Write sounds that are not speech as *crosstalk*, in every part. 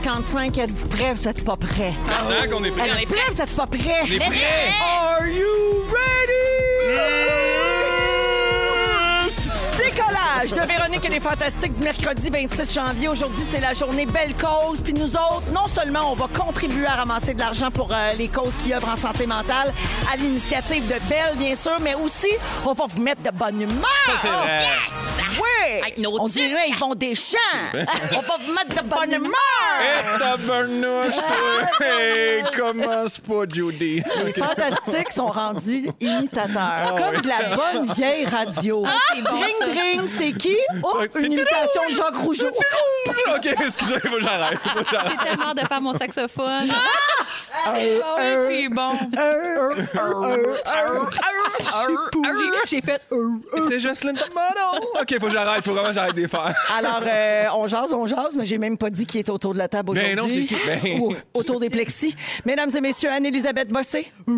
15h55, elle dit prêt, vous êtes pas prêt. Ah, c'est vrai qu'on est prêts. Elle dit prêt, vous êtes pas prêt. On est prêts. Are you Décollage de Véronique et les Fantastiques du mercredi 26 janvier. Aujourd'hui, c'est la journée Belle Cause. Puis nous autres, non seulement on va contribuer à ramasser de l'argent pour euh, les causes qui œuvrent en santé mentale, à l'initiative de Belle, bien sûr, mais aussi, on va vous mettre de bonne humeur. Ça, c'est vrai. Oui! Avec nos on ducs. dirait ils font des chants. *laughs* on va vous mettre de bonne humeur. Eh, tabarnouche, toi! *laughs* Hey, commence pas, Judy? Les fantastiques sont rendus imitateurs. comme de la bonne vieille radio. c'est bon, Dring, c'est qui? Oh, une imitation de Jacques Rougeau. OK, excusez, faut que j'arrête. Faut que j'arrête. J'ai tellement de faire mon saxophone. C'est bon. J'ai fait... C'est Jocelyne Tomato. OK, faut que j'arrête. Faut vraiment que j'arrête de les faire. Alors, euh, on jase, on jase, mais j'ai même pas dit qui était autour de la table aujourd'hui. Ben non, c'est qui? Ben- Ou autour des plexis. Mesdames et messieurs, Anne-Élisabeth Bossé, *laughs*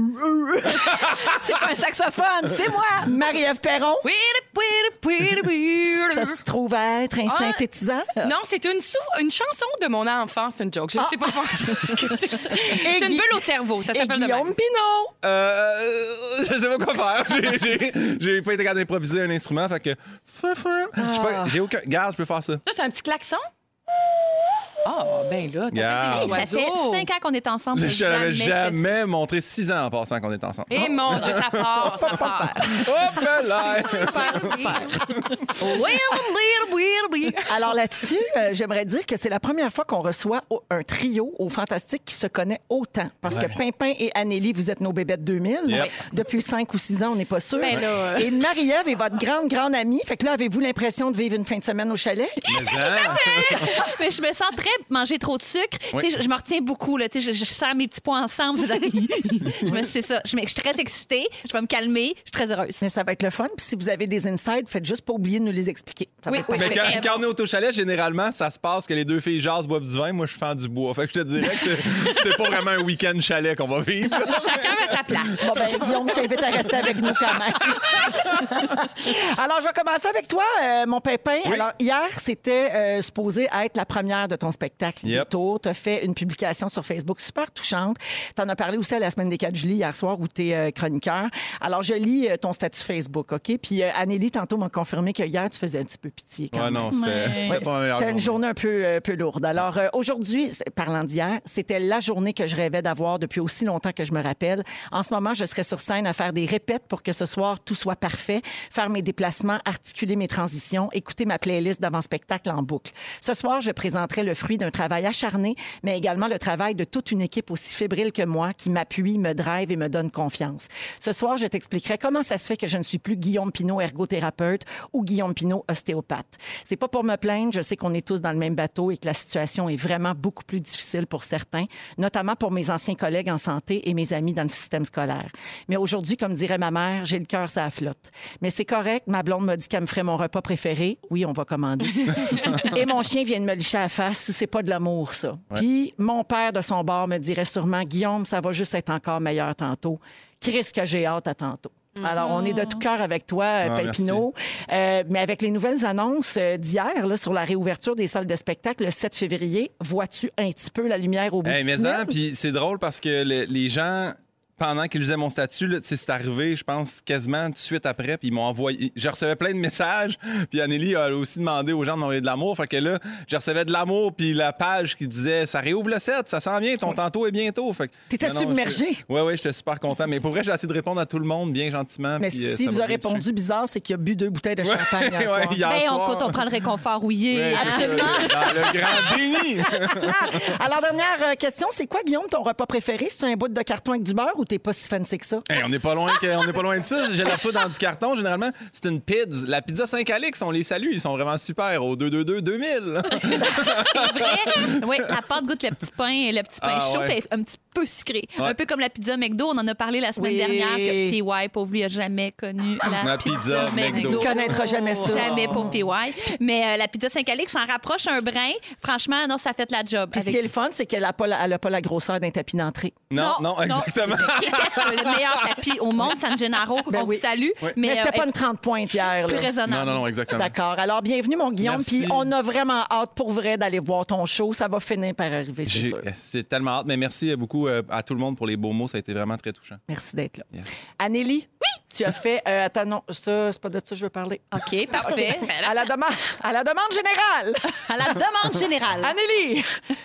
C'est pas un saxophone, c'est moi. Marie-Ève Perron, Oui, oui, oui, oui. ça se trouve à être un Ah. synthétisant. Non, c'est une, sou- une chanson de mon enfant, c'est une joke. Je sais pas pourquoi. *laughs* C'est ça. C'est une Gui- bulle au cerveau, ça s'appelle de Guillaume. Pinot. Euh, je sais pas quoi faire. J'ai- J'ai j'ai pas été capable d'improviser un instrument, fait que. Je sais pas, j'ai aucun. Garde, je peux faire ça. Ça, c'est un petit klaxon? Ah, ben là, t'as Yeah. Hey, ça fait cinq ans qu'on est ensemble. Je j'ai t'avais jamais montré six ans en passant qu'on est ensemble. Et mon Dieu, ça part, ça part. Hop là! Alors là-dessus, euh, j'aimerais dire que c'est la première fois qu'on reçoit un trio au Fantastique qui se connaît autant. Parce que Pimpin et Anélie, vous êtes nos bébêtes 2000. Yep. Depuis cinq ou six ans, on n'est pas sûr. Ben là, Et Marie-Ève est votre grande, grande amie. Fait que là, avez-vous l'impression de vivre une fin de semaine au chalet? Mais hein? *laughs* Mais je me sens très manger trop de sucre. Oui. Tu sais, Je, je me retiens beaucoup. Là. Tu sais, Je, je sers mes petits points ensemble. *laughs* je me, c'est ça. Je, me- je suis très excitée. Je vais me calmer. Je suis très heureuse. Mais ça va être le fun. Puis si vous avez des insides, faites juste pas oublier de nous les expliquer. Ça va Oui, être oui, Mais quand, on est au taux chalet, généralement, ça se passe que les deux filles jasent, boivent du vin. Moi, je fais du bois. Fait que je te dirais que c'est c'est pas vraiment un week-end chalet qu'on va vivre. *laughs* Chacun à sa place. Bon, ben, Guillaume, je t'invite à rester avec nous quand même. *laughs* Alors, je vais commencer avec toi, euh, mon pépin. Alors, hier, c'était euh, supposé être la première de ton spectacle. Yep. Tu as fait une publication sur Facebook super touchante. Tu en as parlé aussi à la semaine des 4 juillet, hier soir, où tu es chroniqueur. Alors, je lis euh, ton statut Facebook, OK? Puis, euh, Anélie, tantôt, m'a confirmé que hier, tu faisais un petit peu pitié quand Ouais, même. non, c'était c'était pas meilleure C'était une journée. un peu, euh, peu lourde. Alors, euh, aujourd'hui, parlant d'hier, c'était la journée que je rêvais d'avoir depuis aussi longtemps que je me rappelle. En ce moment, je serais sur scène à faire des répètes pour que ce soir, tout soit parfait, faire mes déplacements, articuler mes transitions, écouter ma playlist d'avant-spectacle en boucle. Ce soir, je présenterai le fruit d'un travail acharné, mais également le travail de toute une équipe aussi fébrile que moi qui m'appuie, me drive et me donne confiance. Ce soir, je t'expliquerai comment ça se fait que je ne suis plus Guillaume Pinot, ergothérapeute, ou Guillaume Pinot, ostéopathe. C'est pas pour me plaindre, je sais qu'on est tous dans le même bateau et que la situation est vraiment beaucoup plus difficile pour certains, notamment pour mes anciens collègues en santé et mes amis dans le système scolaire. Mais aujourd'hui, comme dirait ma mère, j'ai le cœur ça flotte. Mais c'est correct, ma blonde m'a dit qu'elle me ferait mon repas préféré. Oui, on va commander. *laughs* et mon chien vient de me licher à la face, c'est pas de l'amour ça. Puis mon père de son bord me dirait sûrement Guillaume, ça va juste être encore meilleur tantôt. Chris que j'ai hâte à tantôt. Alors, on est de tout cœur avec toi, euh, Ah, Pépino. Euh, mais avec les nouvelles annonces euh, d'hier là, sur la réouverture des salles de spectacle le 7 février, vois-tu un petit peu la lumière au bout Hey, du mais puis c'est drôle parce que le- les gens pendant qu'ils lisaient mon statut, là, c'est arrivé, je pense, quasiment tout de suite après, puis ils m'ont envoyé. Je recevais plein de messages, *laughs* puis Anneli a aussi demandé aux gens de m'envoyer de l'amour. Fait que là, je recevais de l'amour, puis la page qui disait Ça réouvre le 7, ça s'en vient, ton tantôt est bientôt. Fait que- T'étais Non, submergé. j'étais- Ouais, ouais, j'étais super content. Mais pour vrai, j'ai essayé de répondre à tout le monde bien gentiment. Mais puis, euh, si vous bien touché. répondu bizarre, c'est qu'il a bu deux bouteilles de champagne hier *laughs* Ouais, soir. hier Ben, on, soir. on prend le réconfort rouillé. Ouais, Absolument. Dans le grand déni. *laughs* Alors, dernière euh, question, c'est quoi, Guillaume, ton repas préféré? C'est un bout de carton avec du beurre ou t'es pas si fancy que ça? Hey, on n'est pas loin que- on n'est pas loin de ça. Je la reçois dans du carton généralement. C'est une pizza. La pizza 5 Alix, on les salue, ils sont vraiment super au 222 2000. *laughs* C'est vrai. Oui, la pâte goûte le petit pain, le petit pain Ah, chaud, ouais. puis un petit peu sucré. Ouais. Un peu comme la pizza McDo, on en a parlé la semaine Oui. dernière. Que PY, pauvre lui, a jamais connu la Ma pizza McDo. Il connaîtra jamais ça. Jamais pour PY. Mais euh, la pizza 5 Alix s'en rapproche un brin. Franchement, non, ça fait la job. Puis ce qui est le fun, c'est qu'elle n'a pas, la- elle a pas la grosseur d'un tapis d'entrée. Non, non, exactement. Qui était le meilleur tapis au monde, San Gennaro. Ben on oui. vous salue. Oui. Mais, Mais, c'était euh, pas une 30 pointes hier. plus là. raisonnable. Non, non, non, exactement. D'accord. Alors, bienvenue, mon Guillaume. Merci. Puis on a vraiment hâte pour vrai d'aller voir ton show. Ça va finir par arriver, c'est J'ai- sûr. C'est tellement hâte, mais merci beaucoup euh, à tout le monde pour les beaux mots. Ça a été vraiment très touchant. Merci d'être là. Yes. Anélie? Tu as fait. Euh, attends, non, ça, c'est pas de ça que je veux parler. OK, *laughs* parfait. À la, demande, à la demande générale. *laughs* À la demande générale. Anélie,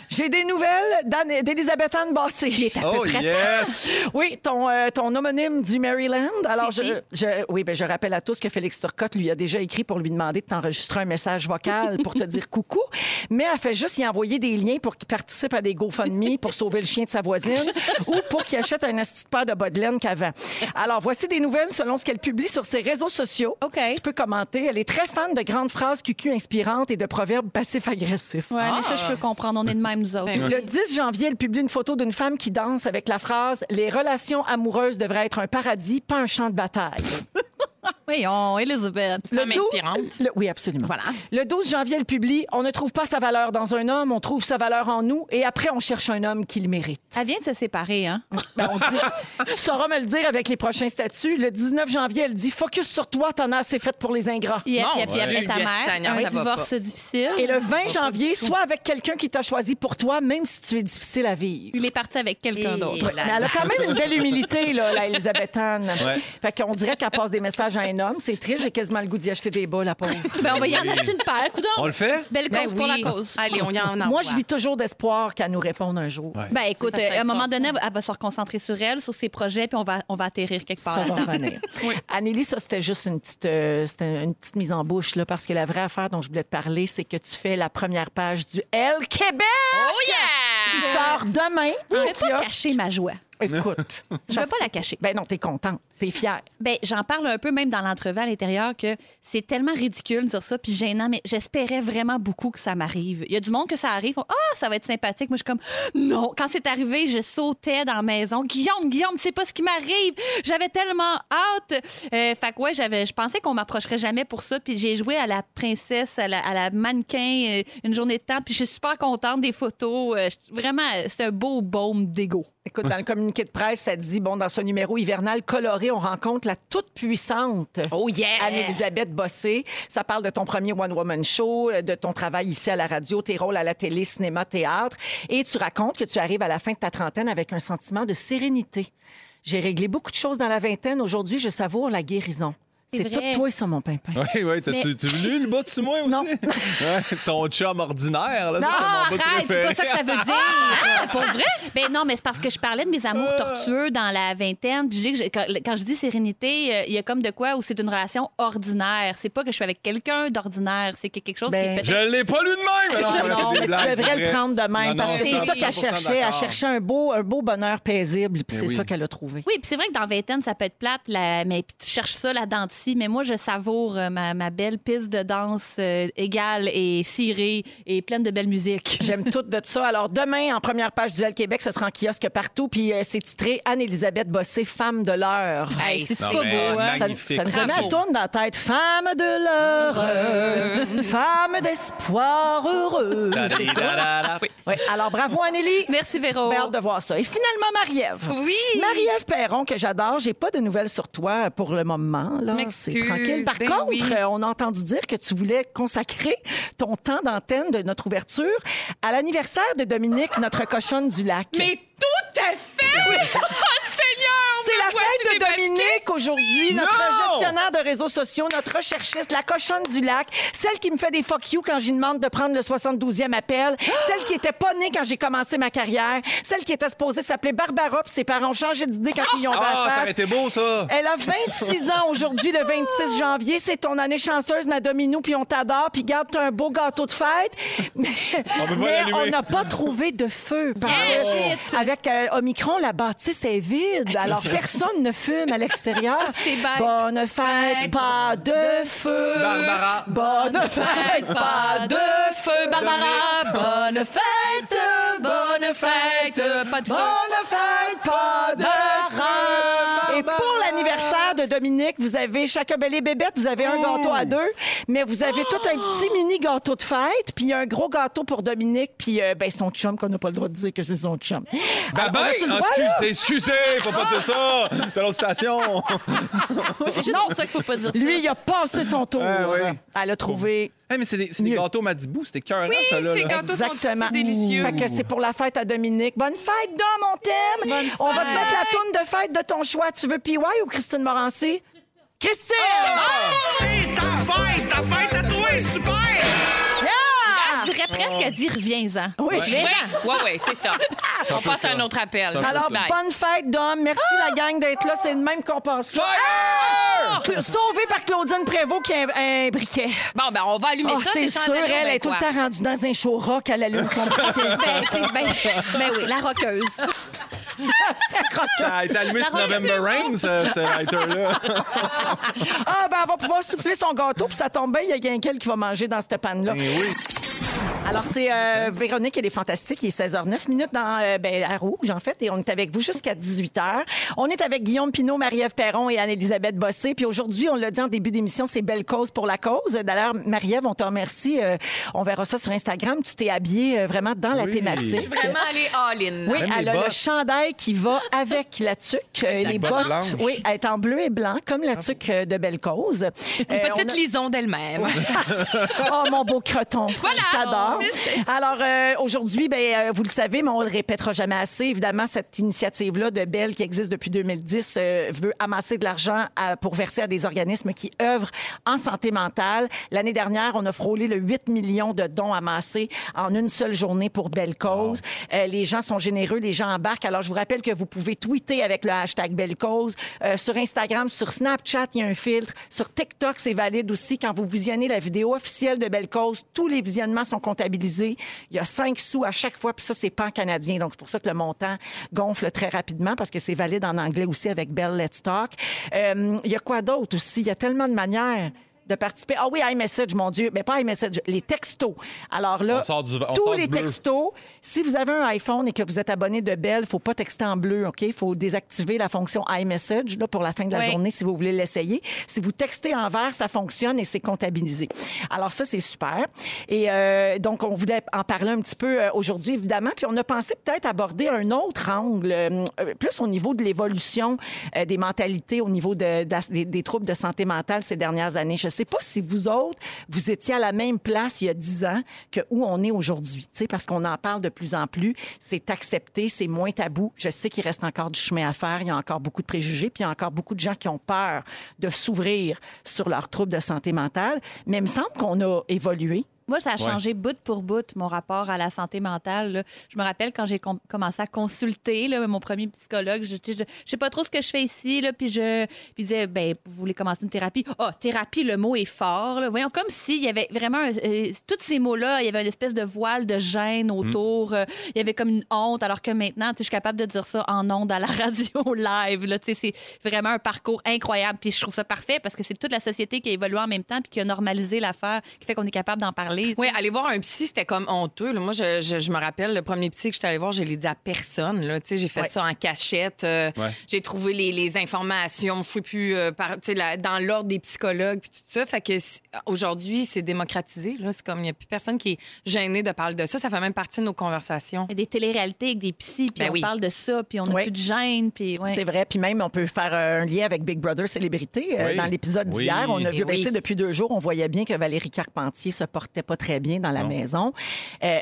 j'ai des nouvelles d'Elisabeth Anne Bassé. Oh, yes! Oui, ton, euh, ton homonyme du Maryland. Alors, je, Si, je- oui, ben, je rappelle à tous que Félix Turcotte lui a déjà écrit pour lui demander de t'enregistrer un message vocal pour te dire coucou, mais elle fait juste y envoyer des liens pour qu'il participe à des GoFundMe pour sauver le chien de sa voisine ou pour qu'il achète un asti de paire de bas de laine qu'avant. Alors, voici des nouvelles selon ce qu'elle publie sur ses réseaux sociaux. OK. Tu peux commenter. Elle est très fan de grandes phrases cucu inspirantes et de proverbes passifs-agressifs. Ouais, mais ça, je peux comprendre. On est de même, nous autres. Le 10 janvier, elle publie une photo d'une femme qui danse avec la phrase Les relations amoureuses devraient être un paradis, pas un champ de bataille. Voyons, Elisabeth. Femme inspirante. le- oui, absolument. Voilà. Le 12 janvier, elle publie On ne trouve pas sa valeur dans un homme, on trouve sa valeur en nous, et après, on cherche un homme qui le mérite. Elle vient de se séparer, hein? Ben, on dit- *laughs* tu sauras me le dire avec les prochains statuts. Le 19 janvier, elle dit Focus sur toi, t'en as assez fait pour les ingrats. Yep, Bon, yep, yep, ouais. mais ta mère, Seigneur, un divorce difficile. Et le 20 janvier, soit avec quelqu'un qui t'a choisi pour toi, même si tu es difficile à vivre. Il est parti avec quelqu'un d'autre. Mais elle a quand même une belle humilité, là, la Elisabeth Anne. Ouais. Fait qu'on dirait qu'elle passe des messages à un homme. C'est triste, j'ai quasiment le goût d'y acheter des bas, la pauvre. *laughs* Ben, on va y en acheter une paire. coudonc. On le fait? Belle Ben cause pour oui. la cause. Allez, on y en a. *laughs* Moi, je vis toujours d'espoir qu'elle nous réponde un jour. Ben écoute, euh, à un moment donné, elle va se reconcentrer sur elle, sur ses projets, puis on va, on va atterrir quelque part Ça va *laughs* revenir. Anélie, ça, c'était juste une petite, euh, c'était une petite mise en bouche, là, parce que la vraie affaire dont je voulais te parler, c'est que tu fais la première page du Elle Québec Oh qui yeah! sort demain Je vais pas cacher ma joie. Écoute. *laughs* Je ça vais pas la cacher. Ben non, t'es contente. T'es fière. Ben, j'en parle un peu même dans l'entrevue à l'intérieur que c'est tellement ridicule de dire ça puis gênant, mais j'espérais vraiment beaucoup que ça m'arrive. Il y a du monde que ça arrive, ah, ça va être sympathique. Moi, je suis comme non. Quand c'est arrivé, je sautais dans la maison. Guillaume, Guillaume, tu sais pas ce qui m'arrive. J'avais tellement hâte. Euh, fait que ouais, j'avais, je pensais qu'on m'approcherait jamais pour ça. Puis j'ai joué à la princesse, à la, à la mannequin euh, une journée de temps. Puis je suis super contente des photos. Euh, vraiment, c'est un beau baume d'ego. Écoute, dans le *laughs* communiqué de presse, ça dit, bon, dans ce numéro hivernal coloré, on rencontre la toute-puissante Oh yes! Anne-Elisabeth Bossé. Ça parle de ton premier one-woman show, euh, de ton travail ici à la radio, tes rôles à la télé, cinéma, théâtre. Et tu racontes que tu arrives à la fin de ta trentaine avec un sentiment de sérénité. J'ai réglé beaucoup de choses dans la vingtaine. Aujourd'hui, je savoure la guérison. C'est tout toi, ça, mon pimpin. Oui, oui. T'as-tu Mais- tu lu le bas de moi aussi? Non. *laughs* Ouais, ton chum ordinaire, là. Non, arrête, c'est pas ça que ça veut dire. *laughs* Pour vrai? Ben non, mais c'est parce que je parlais de mes amours tortueux dans la vingtaine. Puis je quand, quand je dis sérénité, euh, il y a comme de quoi où c'est une relation ordinaire. C'est pas que je suis avec quelqu'un d'ordinaire, c'est que quelque chose Ben, qui est peut-être. Je l'ai pas lu de même! Alors, Non, mais tu devrais le prendre de même Non, parce non, que c'est ça qu'elle 100% cherchait. Elle cherchait un beau, un beau bonheur paisible, puis Mais c'est oui. ça qu'elle a trouvé. Oui, puis c'est vrai que dans vingtaine, ça peut être plate, la- mais puis tu cherches ça là-dedans Mais moi, je savoure euh, ma, ma belle piste de danse euh, égale et cirée et pleine de belle musique. *laughs* J'aime tout de ça. Alors, demain, en première page du L Québec, ce sera en kiosque partout. Puis euh, c'est titré Anne-Élisabeth Bossé, femme de l'heure. Hey, c'est pas beau, hein? Ça, magnifique. ça nous a mis à tourne dans la tête. Femme de l'heure, femme d'espoir heureux. C'est ça? Ta-da-da-da. Oui. Alors, bravo, Anneli. Merci, Véro. Bien hâte de voir ça. Et finalement, Marie-Ève. Oui. Marie-Ève Perron, que j'adore. J'ai pas de nouvelles sur toi pour le moment. Là. C'est tranquille. Par ben contre, oui. euh, on a entendu dire que tu voulais consacrer ton temps d'antenne de notre ouverture à l'anniversaire de Dominique, notre cochonne du lac. Mais tout à fait! *laughs* Oh, Seigneur! C'est la fête de. Dominique aujourd'hui, notre gestionnaire de réseaux sociaux, notre recherchiste, la cochonne du lac, celle qui me fait des fuck you quand j'y demande de prendre le 72e appel, celle qui était pas née quand j'ai commencé ma carrière, celle qui était supposée s'appeler Barbara, puis ses parents ont changé d'idée quand ils y ont Ah, la ça aurait été beau, ça. Elle a 26 *laughs* ans aujourd'hui, le 26 janvier. C'est ton année chanceuse, ma Dominou, puis on t'adore, puis garde t'as un beau gâteau de fête. *laughs* Mais, On n'a pas trouvé de feu. Que avec euh, Omicron, la bâtisse est vide. Alors, personne ne fume à l'extérieur. *laughs* C'est bête. Bonne fête, pas de feu. Barbara. Bonne fête, pas de feu, Barbara. Bonne fête, bonne fête, pas de feu. Bonne fête, pas de feu. Dominique, vous avez chaque belle et bébête, vous avez un gâteau à deux, mais vous avez tout un petit mini gâteau de fête, puis un gros gâteau pour Dominique, puis euh, ben, son chum, qu'on n'a pas le droit de dire que c'est son chum. Ben, ben, excusez, excusez, faut pas dire ça. T'as l'autre station. *laughs* C'est juste pour ça qu'il faut pas dire ça. Lui, il a passé son tour. Ah oui. Elle a trouvé. Hey, mais c'est des, c'est des gâteaux Madibou, c'était cœur, Oui, ça, là. ces là. gâteaux Exactement. délicieux. Fait que c'est pour la fête à Dominique. Bonne fête, Dom, on t'aime. On va te mettre la toune de fête de ton choix. Tu veux PY ou Christine Morancy? Christine! C'est ta fête! Ta fête à toi! Super! Elle dirait presque à dire reviens-en. Oui. Oui, oui, oui, c'est ça. *laughs* On passe à un autre appel. Alors, Bye. bonne fête, Dom. Merci, la gang, d'être là. C'est le même qu'on. Cla- Sauvé par Claudine Prévost qui a un, un briquet. Bon, ben, on va allumer Ah, ça. c'est ces sûr, elle ben, est tout le quoi? temps rendue dans un show rock, allume son briquet. *laughs* Ben, c'est- ben, *laughs* ben oui, la roqueuse. Ça a été allumé sur November Rain, ce, ce lighter-là. ah, ben, elle va pouvoir souffler son gâteau, puis ça tombe bien, il y a quelqu'un qui va manger dans cette panne-là. Eh oui. Alors, c'est euh, Véronique, elle est fantastique. Il est 16h09 minutes dans, euh, ben, à Rouge, en fait, et on est avec vous jusqu'à 18h. On est avec Guillaume Pinot, Marie-Ève Perron et Anne-Élisabeth Bossé. Puis aujourd'hui, on l'a dit en début d'émission, c'est Belle Cause pour la cause. D'ailleurs, Marie-Ève, on te remercie. Euh, on verra ça sur Instagram. Tu t'es habillée euh, vraiment dans la Oui. thématique. Vraiment aller all-in. Oui, Même elle a le chandail qui va avec la tuque. Euh, les bottes oui, elle est en bleu et blanc, comme la tuque euh, de Belle Cause. Euh, Une petite a- lison d'elle-même. *laughs* oh, mon beau croton. Je t'adore. *laughs* *laughs* Alors, euh, aujourd'hui, ben, euh, vous le savez, mais on le répétera jamais assez. Évidemment, cette initiative-là de Belle, qui existe depuis 2010, euh, veut amasser de l'argent pour verser à des organismes qui œuvrent en santé mentale. L'année dernière, on a frôlé le 8 millions de dons amassés en une seule journée pour Belle Cause. Euh, les gens sont généreux, les gens embarquent. Alors, je vous rappelle que vous pouvez tweeter avec le hashtag Belle Cause. Euh, sur Instagram, sur Snapchat, il y a un filtre. Sur TikTok, c'est valide aussi. Quand vous visionnez la vidéo officielle de Belle Cause, tous les visionnements sont comptabilisés. Il y a 5 sous à chaque fois, puis ça, c'est pas en canadien. Donc, c'est pour ça que le montant gonfle très rapidement parce que c'est valide en anglais aussi avec Bell Let's Talk. Euh, il y a quoi d'autre aussi? Il y a tellement de manières de participer. Ah oui, iMessage, mon Dieu. Mais pas iMessage, les textos. Alors là, On sort du- on tous sort les textos, si vous avez un iPhone et que vous êtes abonné de Bell, faut pas texter en bleu, OK? Il faut désactiver la fonction iMessage là, pour la fin de la Oui. journée si vous voulez l'essayer. Si vous textez en vert, ça fonctionne et c'est comptabilisé. Alors ça, c'est super. Et euh, donc, on voulait en parler un petit peu euh, aujourd'hui, évidemment. Puis on a pensé peut-être aborder un autre angle, euh, euh, plus au niveau de l'évolution euh, des mentalités, au niveau de, de la- des, des troubles de santé mentale ces dernières années. Je sais pas si vous autres, vous étiez à la même place il y a 10 ans que où on est aujourd'hui. Parce qu'on en parle de plus en plus. C'est accepté, c'est moins tabou. Je sais qu'il reste encore du chemin à faire. Il y a encore beaucoup de préjugés, puis il y a encore beaucoup de gens qui ont peur de s'ouvrir sur leurs troubles de santé mentale. Mais il me semble qu'on a évolué. Moi, ça a changé bout pour bout mon rapport à la santé mentale. là. Je me rappelle quand j'ai com- commencé à consulter là, mon premier psychologue, je, je, je sais pas trop ce que je fais ici, là, puis je puis il disait, ben, vous voulez commencer une thérapie? Ah, thérapie, le mot est fort. là. Voyons, comme s'il y avait vraiment, un- euh, tous ces mots-là, il y avait une espèce de voile de gêne autour. euh, il y avait comme une honte, alors que maintenant, je suis capable de dire ça en ondes à la *laughs* radio live. Là, c'est vraiment un parcours incroyable. Puis je trouve ça parfait parce que c'est toute la société qui a évolué en même temps puis qui a normalisé l'affaire, qui fait qu'on est capable d'en parler. Oui, aller voir un psy, c'était comme honteux. là. Moi, je, je- je me rappelle, le premier psy que j'étais allée voir, je l'ai dit à personne. Là. Tu sais, J'ai fait Ouais. ça en cachette. euh, Ouais. J'ai trouvé les, les informations. Je ne plus euh, par- la- dans l'ordre des psychologues puis tout ça. Fait que aujourd'hui, c'est démocratisé. là. C'est comme il n'y a plus personne qui est gêné de parler de ça. Ça fait même partie de nos conversations. Il y a des téléréalités avec des psys, puis Ben on oui. parle de ça, puis on n'a plus de gêne, puis ouais. C'est vrai. Puis même, on peut faire euh, un lien avec Big Brother Célébrité. Euh, Oui. Dans l'épisode Oui. d'hier, on a vu, ben, sais, depuis deux jours, on voyait bien que Valérie Carpentier se portait pas très bien dans la Non. maison. Euh,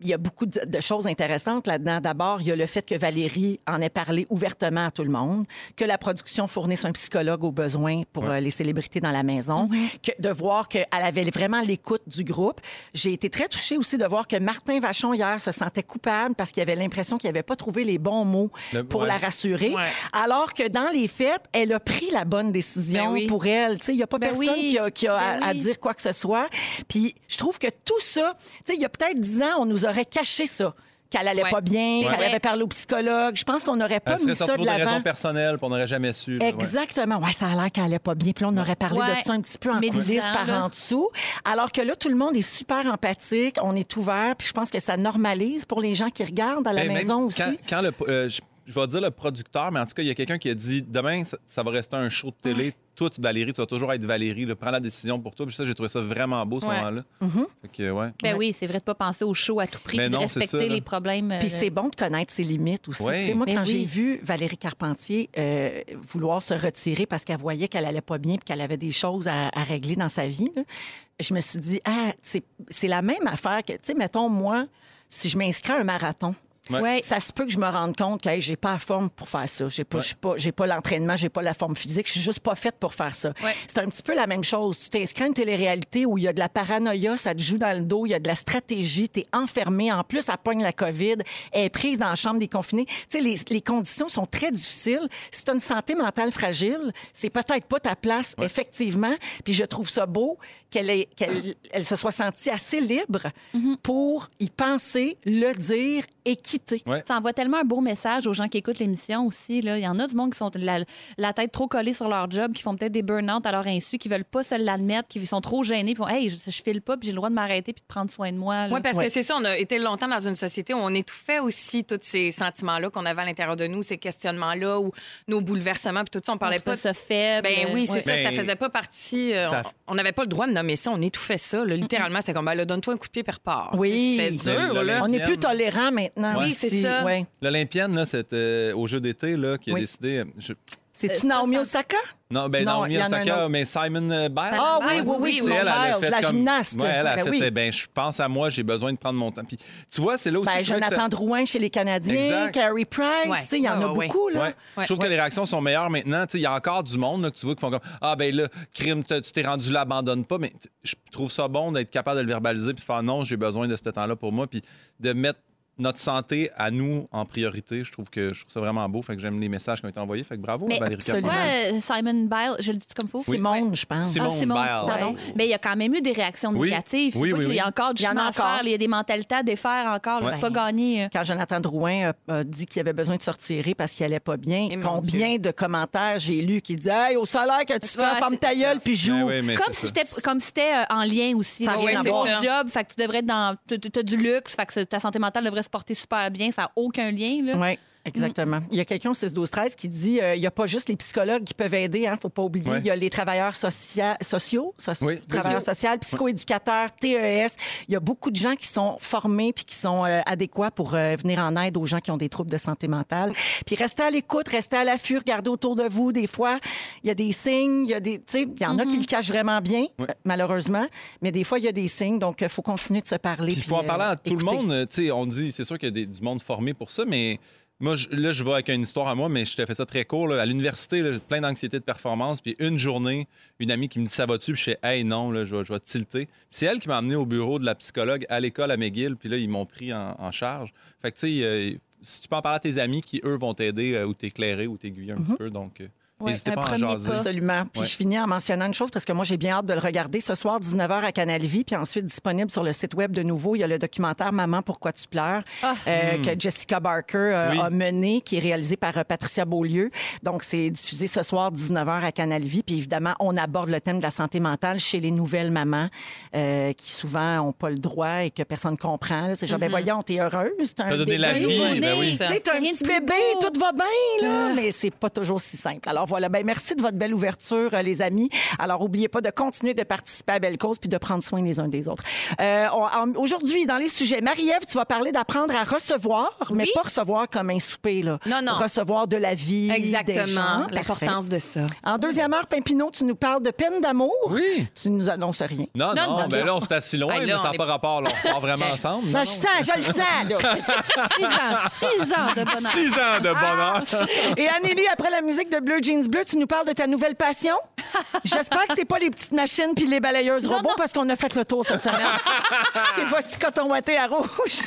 il y a beaucoup de, de choses intéressantes là-dedans. D'abord, il y a le fait que Valérie en ait parlé ouvertement à tout le monde, que la production fournisse un psychologue au besoin pour euh, les célébrités dans la maison, que, de voir qu'elle avait vraiment l'écoute du groupe. J'ai été très touchée aussi de voir que Martin Vachon, hier, se sentait coupable parce qu'il avait l'impression qu'il n'avait pas trouvé les bons mots Le- pour ouais. la rassurer, alors que dans les faits, elle a pris la bonne décision Ben oui. pour elle. Il n'y a pas Ben personne oui. qui a, qui a à- Ben à, oui. dire quoi que ce soit. Puis je trouve que tout ça, il y a peut-être dix ans, on nous aurait caché ça qu'elle allait Ouais. pas bien, qu'elle avait parlé au psychologue. Je pense qu'on n'aurait pas mis ça de pour des raisons l'avant. personnelles, puis on n'aurait jamais su. Exactement. Ouais, ça a l'air qu'elle allait pas bien. Puis là, on aurait parlé Ouais. de ça un petit peu en coulisses par là. en dessous. Alors que là, tout le monde est super empathique. On est ouvert. Puis je pense que ça normalise pour les gens qui regardent à la Ben, maison aussi. Quand, quand le, euh, je, je vais dire le producteur, mais en tout cas, il y a quelqu'un qui a dit demain, ça, ça va rester un show de télé. Toi, tu, Valérie, tu vas toujours être Valérie. là. Prends la décision pour toi. Puis ça, j'ai trouvé ça vraiment beau, ce Ouais. moment-là. Mm-hmm. Fait que, ouais. Ben oui, c'est vrai de pas penser au show à tout prix, Mais puis de non, c'est respecter ça, les problèmes. euh, Puis c'est bon de connaître ses limites aussi. Ouais. Tu sais, Moi, Ben quand oui. j'ai vu Valérie Carpentier euh, vouloir se retirer parce qu'elle voyait qu'elle allait pas bien et qu'elle avait des choses à, à régler dans sa vie, là, je me suis dit, ah, c'est c'est la même affaire que, tu sais, mettons, moi, si je m'inscris à un marathon, Ouais. Ouais. ça se peut que je me rende compte que hey, j'ai pas la forme pour faire ça. J'ai pas, suis pas, j'ai pas l'entraînement, j'ai pas la forme physique. Je suis juste pas faite pour faire ça. Ouais. C'est un petit peu la même chose. Tu t'inscris à une télé-réalité où il y a de la paranoïa, ça te joue dans le dos, il y a de la stratégie, t'es enfermé. En plus, elle pogne la COVID, elle est prise dans la chambre des confinés. Tu sais, les, les conditions sont très difficiles. Si tu as une santé mentale fragile, c'est peut-être pas ta place, effectivement. Puis je trouve ça beau qu'elle ait- qu'elle elle se soit sentie assez libre pour y penser, le dire et quitter. Ouais. Ça envoie tellement un beau message aux gens qui écoutent l'émission aussi. Là. Il y en a du monde qui sont la, la tête trop collée sur leur job, qui font peut-être des burn-out à leur insu, qui veulent pas se l'admettre, qui sont trop gênés, puis Hey, je, je file pas, puis j'ai le droit de m'arrêter puis de prendre soin de moi. Oui, parce Ouais. que c'est ça, on a été longtemps dans une société où on étouffait aussi tous ces sentiments-là qu'on avait à l'intérieur de nous, ces questionnements-là, ou nos bouleversements, puis tout ça, on parlait pas. ça faible. Ben oui, c'est Ouais. ça, ça Ben, faisait pas partie. euh, ça- on- n'avait pas le droit de nommer ça, on étouffait ça. là. littéralement, c'était comme, ben là, donne-toi un coup de pied, puis repars. Oui. C'est dur, là. On est plus tolérant maintenant. Oui, c'est ça. Ouais. L'Olympienne, là, c'était au jeu d'été, là, qui a Oui. décidé. je- C'est-tu Euh, Naomi Osaka? Non, ben Non, Naomi il y en a un Osaka, autre. mais Simon euh, Biles. Ah oui, oui, oui, oui, Simone C'est elle, elle a Biles, fait la comme- gymnaste. Ouais, elle a Ben fait, oui. eh ben, je pense à moi, j'ai besoin de prendre mon temps. Puis, tu vois, c'est là aussi. Ben, je trouvais que ça- Jonathan Drouin chez les Canadiens, Exact. Carrie Price, Ouais. tu sais, il y en a Ouais, ouais, beaucoup. Là. Ouais. Je trouve que les réactions sont meilleures maintenant. Tu sais, Il y a encore du monde là, que tu vois qui font comme Ah, ben là, crime, t'as- tu t'es rendu là, abandonne pas. Mais t- je trouve ça bon d'être capable de le verbaliser puis de faire non, j'ai besoin de ce temps-là pour moi. Puis de mettre notre santé à nous en priorité. Je trouve que je trouve ça vraiment beau. Fait que j'aime les messages qui ont été envoyés. Fait que bravo, Mais Valérie. Carpentier. Quoi, euh, Simon Biles, je le dis comme faux? Simone, je pense. Simone. Ah, Simone, pardon. Ouais. Mais il y a quand même eu des réactions Oui. négatives. Oui, pas oui, qu'il y a oui. encore du Il y en chemin a à faire. encore. Il y a des mentalités à défaire encore. C'est pas gagné. Quand Jonathan Drouin a, dit qu'il avait besoin de se retirer parce qu'il allait pas bien, combien de commentaires j'ai lu qui disaient Hey, au salaire que tu fais, ferme ta gueule puis joue. Ben oui, Comme si c'était comme si c'était euh, en lien aussi. Ça job, fait que tu devrais être dans tu as du luxe, fait que ta santé mentale devrait se porter super bien, ça n'a aucun lien là. Exactement. Il y a quelqu'un au 6 12 13 qui dit euh, il n'y a pas juste les psychologues qui peuvent aider, il ne faut pas oublier. Ouais. Il y a les travailleurs socia- sociaux, soci- Oui. travailleurs sociaux, psychoéducateurs, TES. Il y a beaucoup de gens qui sont formés puis qui sont euh, adéquats pour euh, venir en aide aux gens qui ont des troubles de santé mentale. Puis restez à l'écoute, restez à l'affût, regardez autour de vous. Des fois, il y a des signes, il y a des, tu sais, il y en a qui le cachent vraiment bien, malheureusement, mais des fois, il y a des signes. Donc, il faut continuer de se parler. Puis il faut en parler à tout écouter. le monde. Tu sais, on dit, c'est sûr qu'il y a des- du monde formé pour ça, mais moi, je- là, je vais avec une histoire à moi, mais je t'ai fait ça très court. là. À l'université, là, plein d'anxiété de performance. Puis une journée, une amie qui me dit ça va-tu? Puis je fais, hey, non, là, je, vais, je vais tilter. Puis c'est elle qui m'a amené au bureau de la psychologue à l'école à McGill. Puis là, ils m'ont pris en, en charge. Fait que, tu sais, euh, si tu peux en parler à tes amis qui, eux, vont t'aider euh, ou t'éclairer ou t'aiguiller un petit peu. Donc, euh, Ouais, n'hésitez un pas à en premier jaser. pas. Absolument. Puis Ouais. je finis en mentionnant une chose parce que moi, j'ai bien hâte de le regarder. Ce soir, 19h à Canal Vie, puis ensuite disponible sur le site web de nouveau. Il y a le documentaire Maman, pourquoi tu pleures Ah. euh, que Jessica Barker euh, Oui. a mené, qui est réalisé par euh, Patricia Beaulieu. Donc, c'est diffusé ce soir, 19h à Canal Vie. Puis évidemment, on aborde le thème de la santé mentale chez les nouvelles mamans euh, qui souvent n'ont pas le droit et que personne comprend. là. C'est genre, ben voyons, t'es heureuse, t'as un T'as donné bébé. la vie, ben oui. T'as un petit bébé, tout va bien, là. Mais c'est pas toujours si simple. Alors voilà. Ben, merci de votre belle ouverture, euh, les amis. Alors, oubliez pas de continuer de participer à Belle Cause puis de prendre soin les uns des autres. Euh, Aujourd'hui, dans les sujets, Marie-Ève, tu vas parler d'apprendre à recevoir, mais pas recevoir comme un souper, là. Non, non. Recevoir de la vie. Exactement. L'importance de ça. En deuxième heure, Pimpino, tu nous parles de peine d'amour. Oui. Tu nous annonces rien. Non, Non, non, non, non. là, on s'est assis loin, Hey, là, mais ça n'a est- pas rapport. Là, on part vraiment *laughs* ensemble. Non, je sens, je le sens, là. *laughs* Six ans, six ans de bonheur. Six ans de bonheur. Et Anneli, après la musique de Bleu Jeans Bleu, tu nous parles de ta nouvelle passion? *laughs* J'espère que c'est pas les petites machines puis les balayeuses robots non. parce qu'on a fait le tour cette semaine. *laughs* OK, voici Coton Watté à Rouge.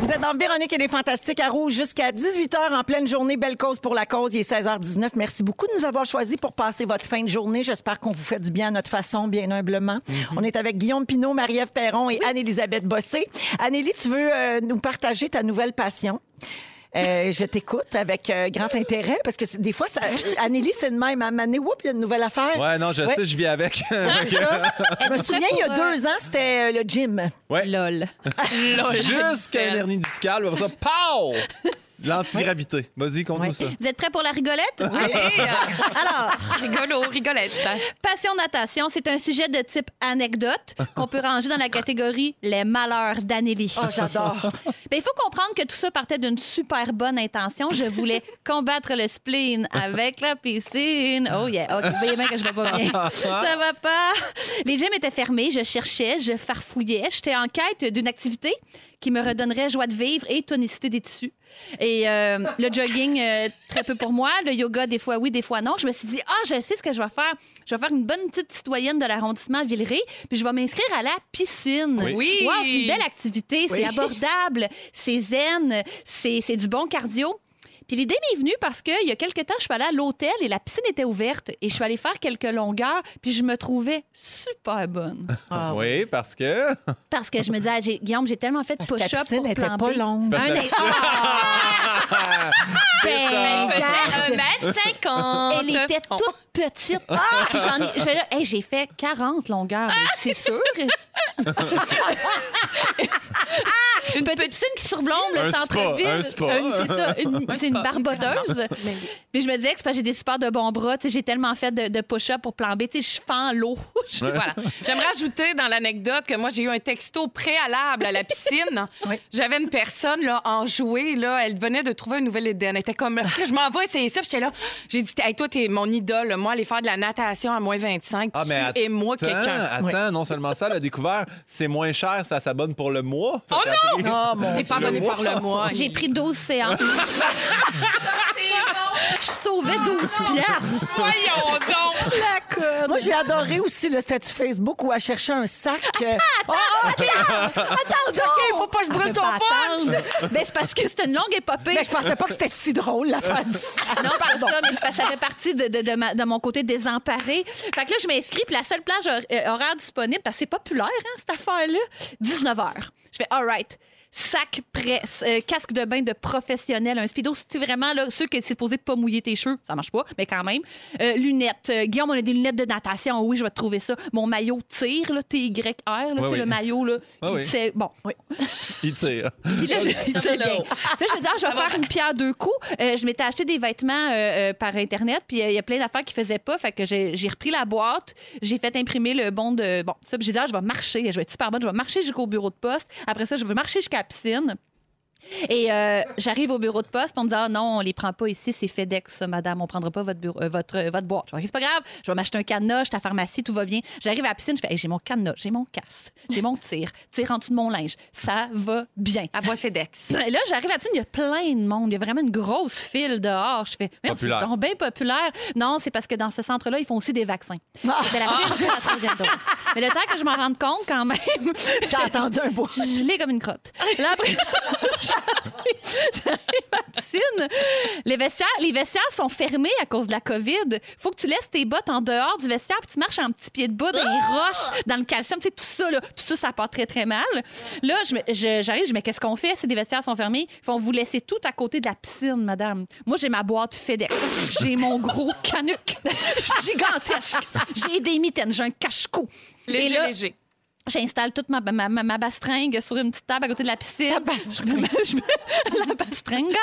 Vous êtes dans Véronique et les Fantastiques à Rouge jusqu'à 18h en pleine journée. Belle cause pour la cause. Il est 16h19. Merci beaucoup de nous avoir choisis pour passer votre fin de journée. J'espère qu'on vous fait du bien à notre façon, bien humblement. On est avec Guillaume Pinot, Marie-Ève Perron et Anne-Élisabeth Bossé. Annélie, tu veux euh, nous partager ta nouvelle passion? Euh, je t'écoute avec euh, grand intérêt parce que des fois, ça, Annélie, c'est de même. À whoop, il y a une nouvelle affaire. Ouais, non, je Ouais. sais, je vis avec. Je me souviens, il y a deux ans, c'était euh, le gym. ouais. Lol. *laughs* *laughs* Jusqu'à un hernie discale, ça, pow! L'antigravité. Vas-y, conte-nous Ouais. ça. Vous êtes prêts pour la rigolette? *laughs* Alors, Rigolo, rigolette. passion natation, c'est un sujet de type anecdote qu'on peut ranger dans la catégorie les malheurs d'Anélie. Oh, j'adore. *laughs* Ben, il faut comprendre que tout ça partait d'une super bonne intention. Je voulais combattre le spleen avec la piscine. Oh yeah, OK, vous voyez bien que je vais pas bien. *laughs* Ça va pas. Les gyms étaient fermés, je cherchais, je farfouillais. J'étais en quête d'une activité qui me redonnerait joie de vivre et tonicité des tissus. Et euh, le jogging, euh, très peu pour moi. Le yoga, des fois oui, des fois non. Je me suis dit, ah, je sais ce que je vais faire. Je vais faire une bonne petite citoyenne de l'arrondissement Villeray, puis je vais m'inscrire à la piscine. Oui. Wow, c'est une belle activité, Oui. c'est abordable, c'est zen, c'est du bon cardio. Puis l'idée m'est venue parce qu'il y a quelques temps, je suis allée à l'hôtel et la piscine était ouverte et je suis allée faire quelques longueurs puis je me trouvais super bonne. *laughs* Ah, oui, parce que? *laughs* Parce que je me disais, ah, j'ai- Guillaume, j'ai tellement fait de Parce que la push-up piscine pour n'était plan pas B. longue. Un la instant. *laughs* Ben, regarde. 1m50. Elle était toute petite. J'en ai, je- là, hey, j'ai fait 40 longueurs, mais c'est sûr. une petite piscine qui surplombe le Un spa, centre-ville. un spa. Euh, c'est ça, une, c'est une barboteuse. *laughs* Puis je me disais que c'est parce que j'ai des super de bons bras. Tu sais, J'ai tellement fait de, de push-up pour plan B. Je fends l'eau. *laughs* Voilà. J'aimerais ajouter dans l'anecdote que moi, j'ai eu un texto préalable à la piscine. *laughs* Oui. J'avais une personne là, en jouet. Là, elle venait de trouver un nouvel Éden. Elle était comme, je m'en vais essayer ça. J'étais là. J'ai dit, hey, toi, t'es mon idole. Moi, aller faire de la natation à moins 25. Ah, mais tu et moi, attends, quelqu'un. Attends, non seulement ça, elle a découvert, c'est moins cher, ça s'abonne pour le mois. Oh a pris- Oh, mon pas abonné par le mois. J'ai pris 12 séances. Je sauvais 12 piastres. Voyons donc. La conne. Moi, j'ai adoré aussi le statut Facebook où elle cherchait un sac. euh, oh, OK! Attends, OK, faut pas que je brûle ton punch! Ben, c'est parce que c'est une longue épopée. Mais je pensais pas que c'était si drôle, l'affaire du sac. Non, c'est pas ça, mais c'est parce que ça fait partie de, de, de, ma- de mon côté désemparé. Fait que là, je m'inscris, puis la seule plage hor- euh, horaire disponible, parce que c'est populaire, hein, cette affaire-là, 19 h. Je fais, all right. Sac presse, euh, casque de bain de professionnel, un speedo, c'est vraiment là, ceux qui sont supposés pas mouiller tes cheveux, ça marche pas, mais quand même. Euh, lunettes, Euh, Guillaume, on a des lunettes de natation, oui, je vais te trouver ça. Mon maillot tir, là, T-Y-R, là, tu sais, oui. le maillot, là, Ah qui oui. tire- bon, oui. Il tire. Puis là, je, il tire bien. Là, je me dis, ah, je vais faire une pierre deux coups. Euh, je m'étais acheté des vêtements euh, euh, par Internet, puis euh, il y a plein d'affaires qui faisaient pas. Fait que j'ai repris la boîte, j'ai fait imprimer le bon de. Bon, ça, puis j'ai dit, ah, je vais marcher, je vais être super bonne, je vais marcher jusqu'au bureau de poste. Après ça, je vais marcher jusqu'à la piscine. Et euh, j'arrive au bureau de poste, puis on me dit Ah non, on les prend pas ici, c'est FedEx, ça, madame, on prendra pas votre, bureau, euh, votre, euh, votre boîte. Je dis, c'est pas grave, je vais m'acheter un cadenas, je suis à la pharmacie, tout va bien. J'arrive à la piscine, je fais Hey, j'ai mon cadenas, j'ai mon casque, j'ai mon tir, tir en dessous de mon linge, ça va bien. À bois FedEx. Et là, j'arrive à la piscine, il y a plein de monde. Il y a vraiment une grosse file dehors. Je fais, c'est Populaire. donc bien populaire. Non, c'est parce que dans ce centre-là, ils font aussi des vaccins. C'était la file pour la troisième dose. Mais le temps que je m'en rende compte, quand même, *laughs* J'ai entendu un bout. je l'ai comme une crotte. Là, après ça, *laughs* j'arrive- j'arrive à la piscine. Les vestiaires, les vestiaires sont fermés à cause de la COVID. faut que tu laisses tes bottes en dehors du vestiaire puis tu marches en petit pied de bas dans les roches, dans le calcium. Tu sais, tout ça, là, tout ça, ça part très, très mal. Là, je me- je- j'arrive, je, dis, mais qu'est-ce qu'on fait si les vestiaires sont fermés? Ils font, vous laisser tout à côté de la piscine, madame. Moi, j'ai ma boîte FedEx. J'ai mon gros canuc *laughs* gigantesque. J'ai des mitaines, j'ai un cache-cou. Léger, là, léger. J'installe toute ma, ma, ma, ma bastringue sur une petite table à côté de la piscine. *laughs* *laughs* La bastringue. Je mets la bastringue.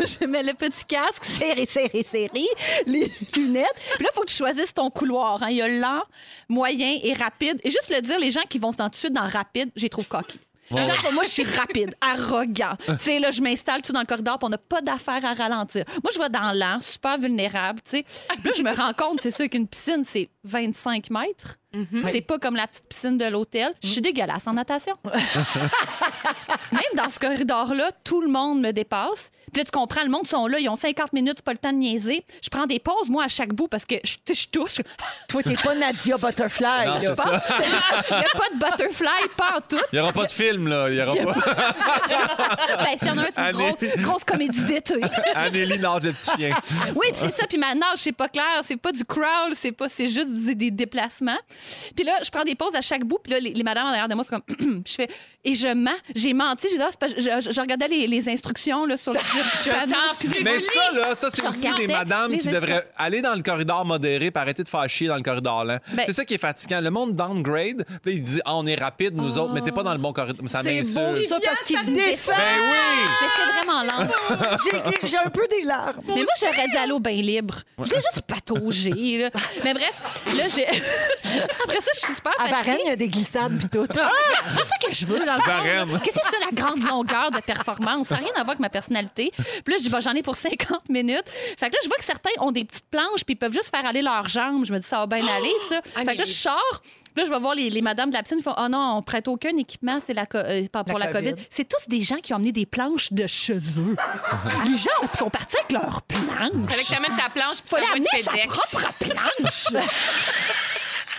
Je mets le petit casque, serré, serré, serré, les lunettes. Puis là, il faut que tu choisisses ton couloir. hein. Il y a lent, moyen et rapide. Et juste le dire, les gens qui vont tout de suite dans rapide, j'ai trouve coquille. Genre, moi, je suis rapide, arrogant. tu sais, là, je m'installe tout dans le corridor, puis on n'a pas d'affaire à ralentir. Moi, je vais dans lent, super vulnérable, tu sais. Puis Là, je me rends compte, c'est sûr qu'une piscine, c'est 25 mètres. C'est pas comme la petite piscine de l'hôtel. Je suis dégueulasse en natation. *laughs* Même dans ce corridor-là, tout le monde me dépasse. Puis là, tu comprends, le monde sont là, ils ont 50 minutes, c'est pas le temps de niaiser. Je prends des pauses, moi, à chaque bout, parce que je, je touche. *laughs* Toi, t'es pas Nadia Butterfly. Non, là. c'est ça. *laughs* Il n'y a pas de butterfly, pas en tout. Il n'y aura pas de film, là. Il y aura pas. Ben, s'il y en a un, c'est une grosse, grosse comédie d'été. Anneli nage le petit chien. Oui, puis c'est ça. Puis ma nage, c'est pas clair. C'est pas du crawl, c'est pas, c'est juste des déplacements. Puis là, je prends des pauses à chaque bout. Puis là, les, les madames en arrière de moi, c'est comme, *clears throat* je fais, et je mens? J'ai menti. J'ai dit, ah, c'est pas- je, je- je regardais les, les instructions là, sur le *laughs* Excusez-moi. Mais ça, là, ça, c'est Je aussi des madames qui devraient aller dans le corridor modéré et arrêter de faire chier dans le corridor lent. Ben- c'est ça qui est fatigant. Le monde downgrade, puis là, il se dit, ah, on est rapide, nous autres, mais t'es pas dans le bon corridor. Ça C'est m'insulte. ça, parce qu'il ça me défend. Ben oui! Mais j'étais vraiment lente. *laughs* J'ai- J'ai un peu des larmes. Mais moi, j'aurais dû aller au bain libre. Je l'ai juste pataugé. Là. Mais bref, là, j'ai. *laughs* Après ça, je suis super À. Varennes, il y a des glissades pis tout. Ah, C'est ça que je veux, fond. Varennes. Qu'est-ce que c'est ça, la grande longueur de performance? Ça n'a rien à voir avec ma personnalité. Puis là, je dis, bah, j'en ai pour 50 minutes. Fait que là, je vois que certains ont des petites planches puis ils peuvent juste faire aller leurs jambes. Je me dis, ça va bien aller, ça. Fait que là, je sors. Puis là, je vais voir les, les madames de la piscine. Ils font, oh non, on prête aucun équipement, c'est la, euh, pas pour La la, COVID. COVID. C'est tous des gens qui ont amené des planches de chez eux. *laughs* les gens sont partis avec leurs planches. Fallait que tu amènes ta planche pour Fallait amener de sa FedEx. propre planche. *laughs*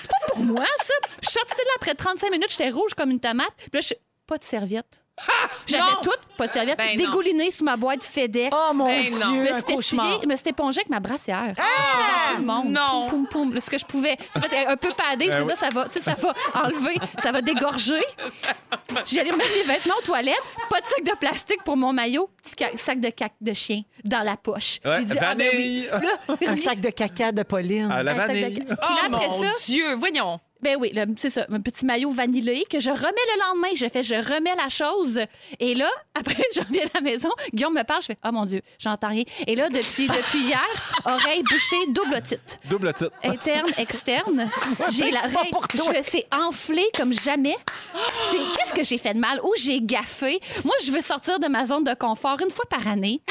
C'est pas pour moi, ça. Je suis de là après 35 minutes, j'étais rouge comme une tomate. Puis là, je... pas de serviette. *laughs* J'avais tout, pas de serviette, Ben non. dégoulinée sous ma boîte FedEx. Oh mon Ben non. Je Dieu, me un suis cauchemar. essuyée, je me suis épongée avec ma brassière. Devant tout le monde. non. Poum, poum, poum. Ce que je pouvais. C'est parce que un peu padé. Je me disais, ça va, tu sais, ça va enlever, ça va dégorger. J'allais remettre mes vêtements aux toilettes. Pas de sac de plastique pour mon maillot. Petit ca- sac de cac de chien dans la poche. Ouais, J'ai dit, ah ben oui. vanille. Là, Un sac de caca de Pauline. À la un sac de vanille. ca- Oh Puis là, après mon ça, Dieu, voyons. Ben oui, c'est ça, un petit maillot vanillé que je remets le lendemain. Je fais, je remets la chose. Et là, *laughs* après, je reviens à la maison. Guillaume me parle, je fais, oh mon Dieu, j'entends rien. Et là, depuis, depuis hier, *laughs* oreille bouchée, double titre. Double titre. Interne, externe. *laughs* J'ai pour toi. je s'est enflée comme jamais. Qu'est-ce que j'ai fait de mal? Où j'ai gaffé? Moi, je veux sortir de ma zone de confort une fois par année.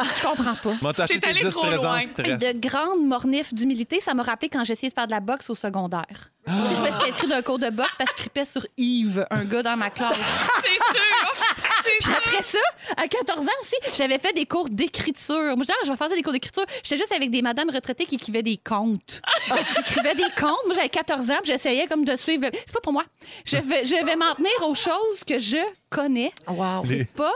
Je comprends pas. M'en t'as acheté T'es tes allé 10 trop loin. présences qui te. De grandes mornifs d'humilité, ça m'a rappelé quand j'essayais de faire de la boxe au secondaire. Je me suis inscrite d'un cours de boxe parce que je tripais sur Yves, un gars dans ma classe. *laughs* C'est sûr. Puis après ça, à 14 ans aussi, j'avais fait des cours d'écriture. Moi, je disais, ah, je vais faire des cours d'écriture. J'étais juste avec des madames retraitées qui écrivaient des contes. Ils écrivaient des contes. Moi, j'avais 14 ans, puis j'essayais comme de suivre. le- C'est pas pour moi. Je vais, je vais m'en tenir aux choses que je connais. Wow. Les Pas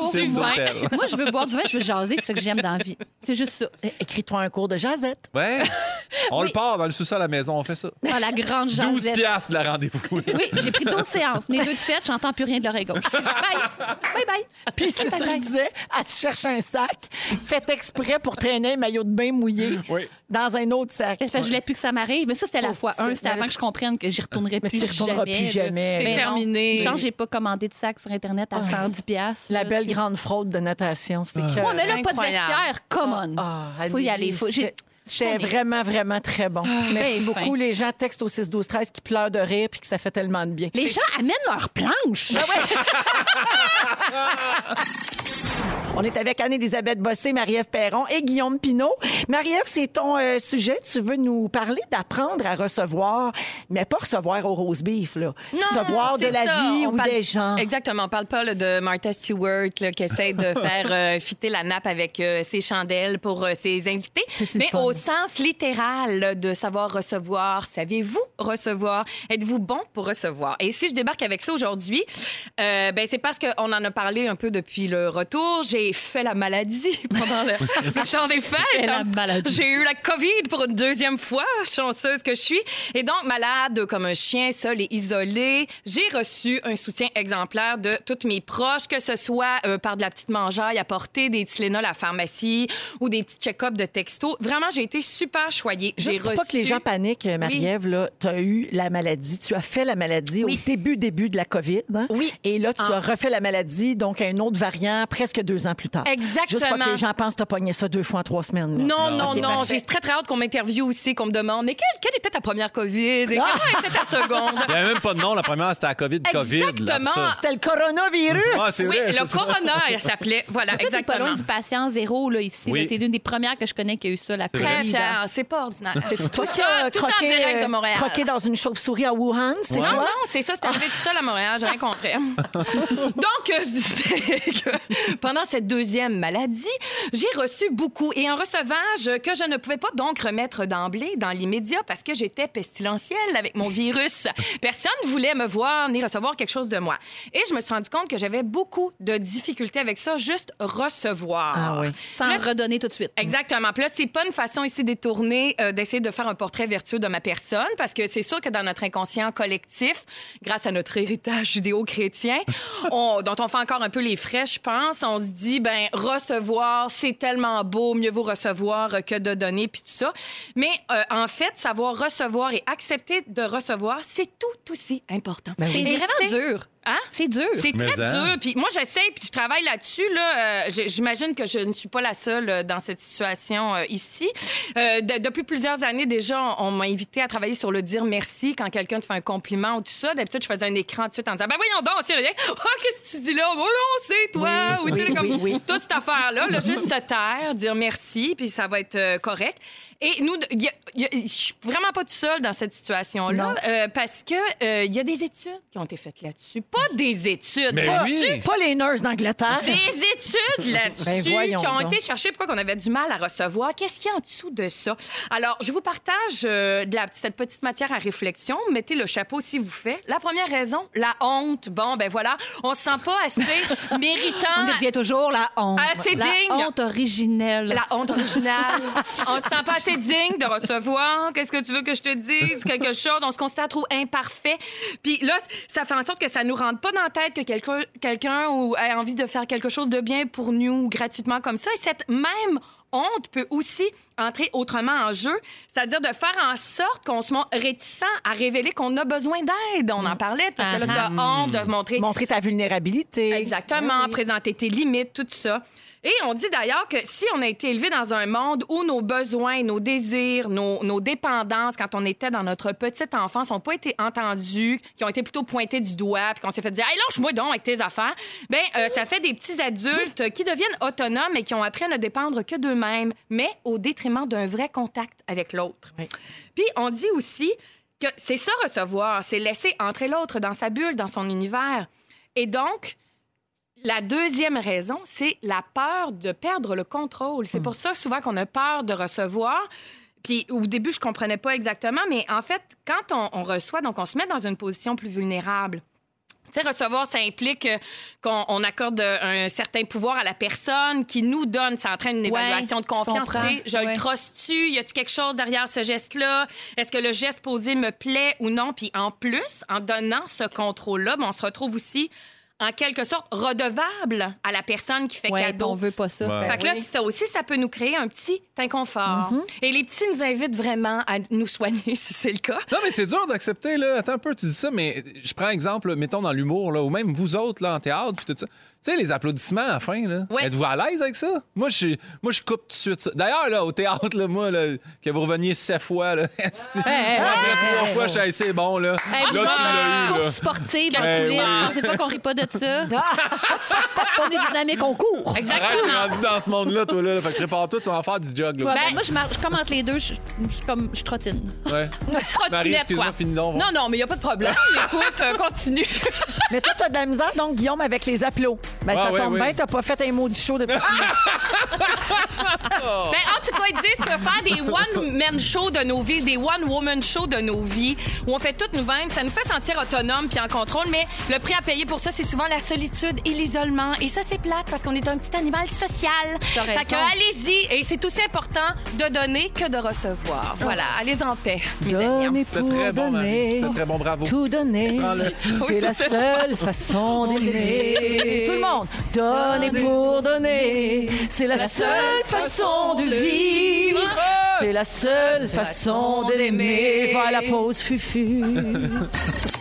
piscines du vin. Moi, je veux boire du vin, je veux jaser, c'est ce que j'aime dans la vie. C'est juste ça. Écris-toi un cours de jazette. Ouais. On Oui. le part dans le sous-sol à la maison, on fait ça. Dans la grande 12 jasette. piastres de la rendez-vous. Oui, j'ai pris 12 séances. Les deux de fête, j'entends plus rien de l'oreille gauche. Bye. Bye bye. Puis c'est ça que je disais, elle se cherche un sac, fait exprès pour traîner un maillot de bain mouillé Oui. Dans un autre sac. J'espère que je voulais plus que ça m'arrive. Mais ça, c'était la fois c'est- 1. C'était avant que je comprenne que j'y retournerais Mais plus tu y retourneras jamais. plus jamais. Mais C'est terminé. Genre, j'ai pas commandé de sac sur Internet à 110 piastres. La belle grande fraude de natation, c'était que... Ouais, mais là, pas de vestiaire. Come on. Ah, Faut y aller. Faut... c'était- vraiment, vraiment très bon. Puis Merci ben beaucoup. fin. Les gens textent au 6 12 13 qui pleurent de rire puis que ça fait tellement de bien. Les gens amènent leurs planches. *laughs* On est avec Anne-Élisabeth Bossé, Marie-Ève Perron et Guillaume Pinault. Marie-Ève, c'est ton euh, sujet. Tu veux nous parler d'apprendre à recevoir, mais pas recevoir au rose beef, là. recevoir de la ça. vie On ou parle- des gens. Exactement. On parle pas là, de Martha Stewart là, qui essaie de *laughs* faire euh, fitter la nappe avec euh, ses chandelles pour ses invités. Mais fun. Sens littéral de savoir recevoir, saviez-vous recevoir? Êtes-vous bon pour recevoir? Et si je débarque avec ça aujourd'hui, euh, ben, c'est parce qu'on en a parlé un peu depuis le retour. J'ai fait la maladie *laughs* pendant le, le *laughs* temps des fêtes. J'ai eu la COVID pour une deuxième fois, chanceuse que je suis. Et donc, malade comme un chien, seul et isolé, j'ai reçu un soutien exemplaire de toutes mes proches, que ce soit euh, par de la petite mangeaille apportée, des Tylenol à la pharmacie ou des petits check-ups de texto. Vraiment, j'ai été super choyée. J'ai Juste pour pas que les gens paniquent, Marie-Ève, là, tu as eu la maladie, tu as fait la maladie Oui. au début, début de la COVID. hein? Oui. Et là, tu Ah. as refait la maladie, donc un autre variant, presque deux ans plus tard. Exactement. Juste pas que les gens pensent que tu as pogné ça deux fois en trois semaines. là. Non, non, non. J'ai très, très hâte qu'on m'interviewe aussi, qu'on me demande Mais quelle, quelle était ta première COVID? Et Ah! comment était ta seconde? Il n'y avait même pas de nom. La première, c'était la COVID, COVID. là, Exactement. C'était le coronavirus. Ah, Oui, vrai, le corona, elle s'appelait. Voilà, t'es pas exactement. loin du patient zéro, là, ici. Oui. T'es une des premières que je connais qui a eu ça, la C'est pas ordinaire. *laughs* C'est toi tout qui ça, as tout ça en croqué, direct de Montréal. croqué dans une chauve-souris à Wuhan, c'est Non, non, c'est ça, c'est arrivé tout seul à Montréal, j'ai rien compris. *laughs* Donc, euh, je disais que pendant cette deuxième maladie, j'ai reçu beaucoup et un recevage que je ne pouvais pas donc remettre d'emblée dans l'immédiat parce que j'étais pestilentielle avec mon virus. Personne ne voulait me voir ni recevoir quelque chose de moi. Et je me suis rendu compte que j'avais beaucoup de difficultés avec ça, juste recevoir. Ah oui. Sans Là, redonner tout de suite. Exactement. Puis là, c'est pas une façon ici détournée euh, d'essayer de faire un portrait vertueux de ma personne, parce que c'est sûr que dans notre inconscient collectif, grâce à notre héritage judéo-chrétien, *laughs* on- dont on fait encore un peu les frais, je pense, on se dit, ben recevoir, c'est tellement beau, mieux vaut recevoir euh, que de donner, puis tout ça. Mais euh, en fait, savoir recevoir et accepter de recevoir, c'est tout aussi important. C'est Et vraiment c'est- dur. Hein? C'est dur. C'est Mais très hein? dur. Puis moi, j'essaie, puis je travaille là-dessus. Là, Euh, j'imagine que je ne suis pas la seule euh, dans cette situation euh, ici. Euh, de- depuis plusieurs années déjà, on, on m'a invité à travailler sur le dire merci quand quelqu'un te fait un compliment ou tout ça. D'habitude, je faisais un écran tout de suite en disant ben voyons donc, c'est rien. Oh, qu'est-ce que tu dis là? Oh non, c'est toi. Oui, ou tu sais, oui, comme oui, oui. toute cette affaire-là, là, juste se taire, dire merci, puis ça va être euh, correct. Et nous, y a- y a- je suis vraiment pas toute seule dans cette situation-là euh, parce que euh, il y a des études qui ont été faites là-dessus. Pas des études. Mais pas- oui. Pas les nurses d'Angleterre. Des études là-dessus Ben, qui ont donc. été cherchées pourquoi on avait du mal à recevoir. Qu'est-ce qu'il y a en dessous de ça? Alors, je vous partage euh, de la, cette petite matière à réflexion. Mettez le chapeau si vous faites. La première raison, la honte. Bon, ben voilà, on se sent pas assez *laughs* méritant. On y revient toujours, la honte. Assez la digne. honte originelle. La honte originale. *laughs* on se sent pas assez digne de recevoir. Qu'est-ce que tu veux que je te dise? Quelque chose. On se considère trop imparfait. Puis là, ça fait en sorte que ça nous rentre pas dans la tête que quelqu'un quelqu'un ou ait envie de faire quelque chose de bien pour nous gratuitement comme ça. Et cette même honte peut aussi entrer autrement en jeu, c'est-à-dire de faire en sorte qu'on se montre réticent à révéler qu'on a besoin d'aide. On en parlait parce que là, tu honte de montrer Montrer ta vulnérabilité. Exactement, présenter tes limites, tout ça. Et on dit d'ailleurs que si on a été élevé dans un monde où nos besoins, nos désirs, nos, nos dépendances, quand on était dans notre petite enfance, n'ont pas été entendus, qui ont été plutôt pointés du doigt, puis qu'on s'est fait dire, hey, lâche-moi donc avec tes affaires, ben euh, ça fait des petits adultes qui deviennent autonomes et qui ont appris à ne dépendre que d'eux-mêmes, mais au détriment d'un vrai contact avec l'autre. Oui. Puis on dit aussi que c'est ça recevoir, c'est laisser entrer l'autre dans sa bulle, dans son univers. Et donc, la deuxième raison, c'est la peur de perdre le contrôle. C'est pour ça souvent qu'on a peur de recevoir. Puis au début, je comprenais pas exactement, mais en fait, quand on, on reçoit, donc on se met dans une position plus vulnérable. Tu sais, recevoir, ça implique euh, qu'on on accorde un certain pouvoir à la personne qui nous donne, ça entraîne une Ouais, évaluation de je confiance. sais. Je Ouais. le trosse-tu? Y a-tu quelque chose derrière ce geste-là? Est-ce que le geste posé me plaît ou non? Puis en plus, en donnant ce contrôle-là, ben, on se retrouve aussi en quelque sorte redevable à la personne qui fait Ouais, cadeau. on veut pas ça. Ouais. Fait que là, ça aussi, ça peut nous créer un petit inconfort. Mm-hmm. Et les petits nous invitent vraiment à nous soigner, *laughs* si c'est le cas. Non, mais c'est dur d'accepter, là. Attends un peu, tu dis ça, mais je prends exemple, mettons, dans l'humour, là, ou même vous autres, là, en théâtre, puis tout ça. Tu sais, les applaudissements à la fin, là. Ouais. Êtes-vous à l'aise avec ça? Moi, je, moi, je coupe tout de suite ça. D'ailleurs, là, au théâtre, là, moi, là, que vous reveniez sept fois, là. esti. hey, Moi, après trois hey, fois, je suis assez bon, là. Hey, là, tu l'as eu, course là. sportive, activiste, pensez pas qu'on rit pas de ça? *laughs* on est dynamique, on court. Arrête, Exactement. rendu dans ce monde-là, toi, là. Fait que prépare-toi, tu vas en faire du jog, là. Ouais, Ben- ben, moi, je, marche, je commente les deux, je, je, comme, je trottine. Ouais. *laughs* Marie, trottinette, excuse-moi, quoi. finis donc. Non, non, mais il n'y a pas de problème. *laughs* Écoute, euh, continue. Mais toi, tu as de la misère, donc, Guillaume, avec les applaudissements. Ben, ça Ouais, ouais, tombe bien, t'as pas fait un mot du show depuis. *laughs* Ben, en tout cas, ils disent que faire des one-man shows de nos vies, des one-woman shows de nos vies, où on fait tout nous-mêmes, ça nous fait sentir autonomes puis en contrôle, mais le prix à payer pour ça, c'est souvent la solitude et l'isolement. Et ça, c'est plate parce qu'on est un petit animal social. Fait que allez-y. Et c'est aussi important de donner que de recevoir. Voilà, allez en paix. Donner pour très bon, Marie. donner. C'est très bon, bravo. Tout donner, c'est la seule façon d'aimer. Tout le monde, donner pour donner, c'est la seule façon de vivre. C'est la seule façon d'aimer. Voilà la pause fufu. *laughs*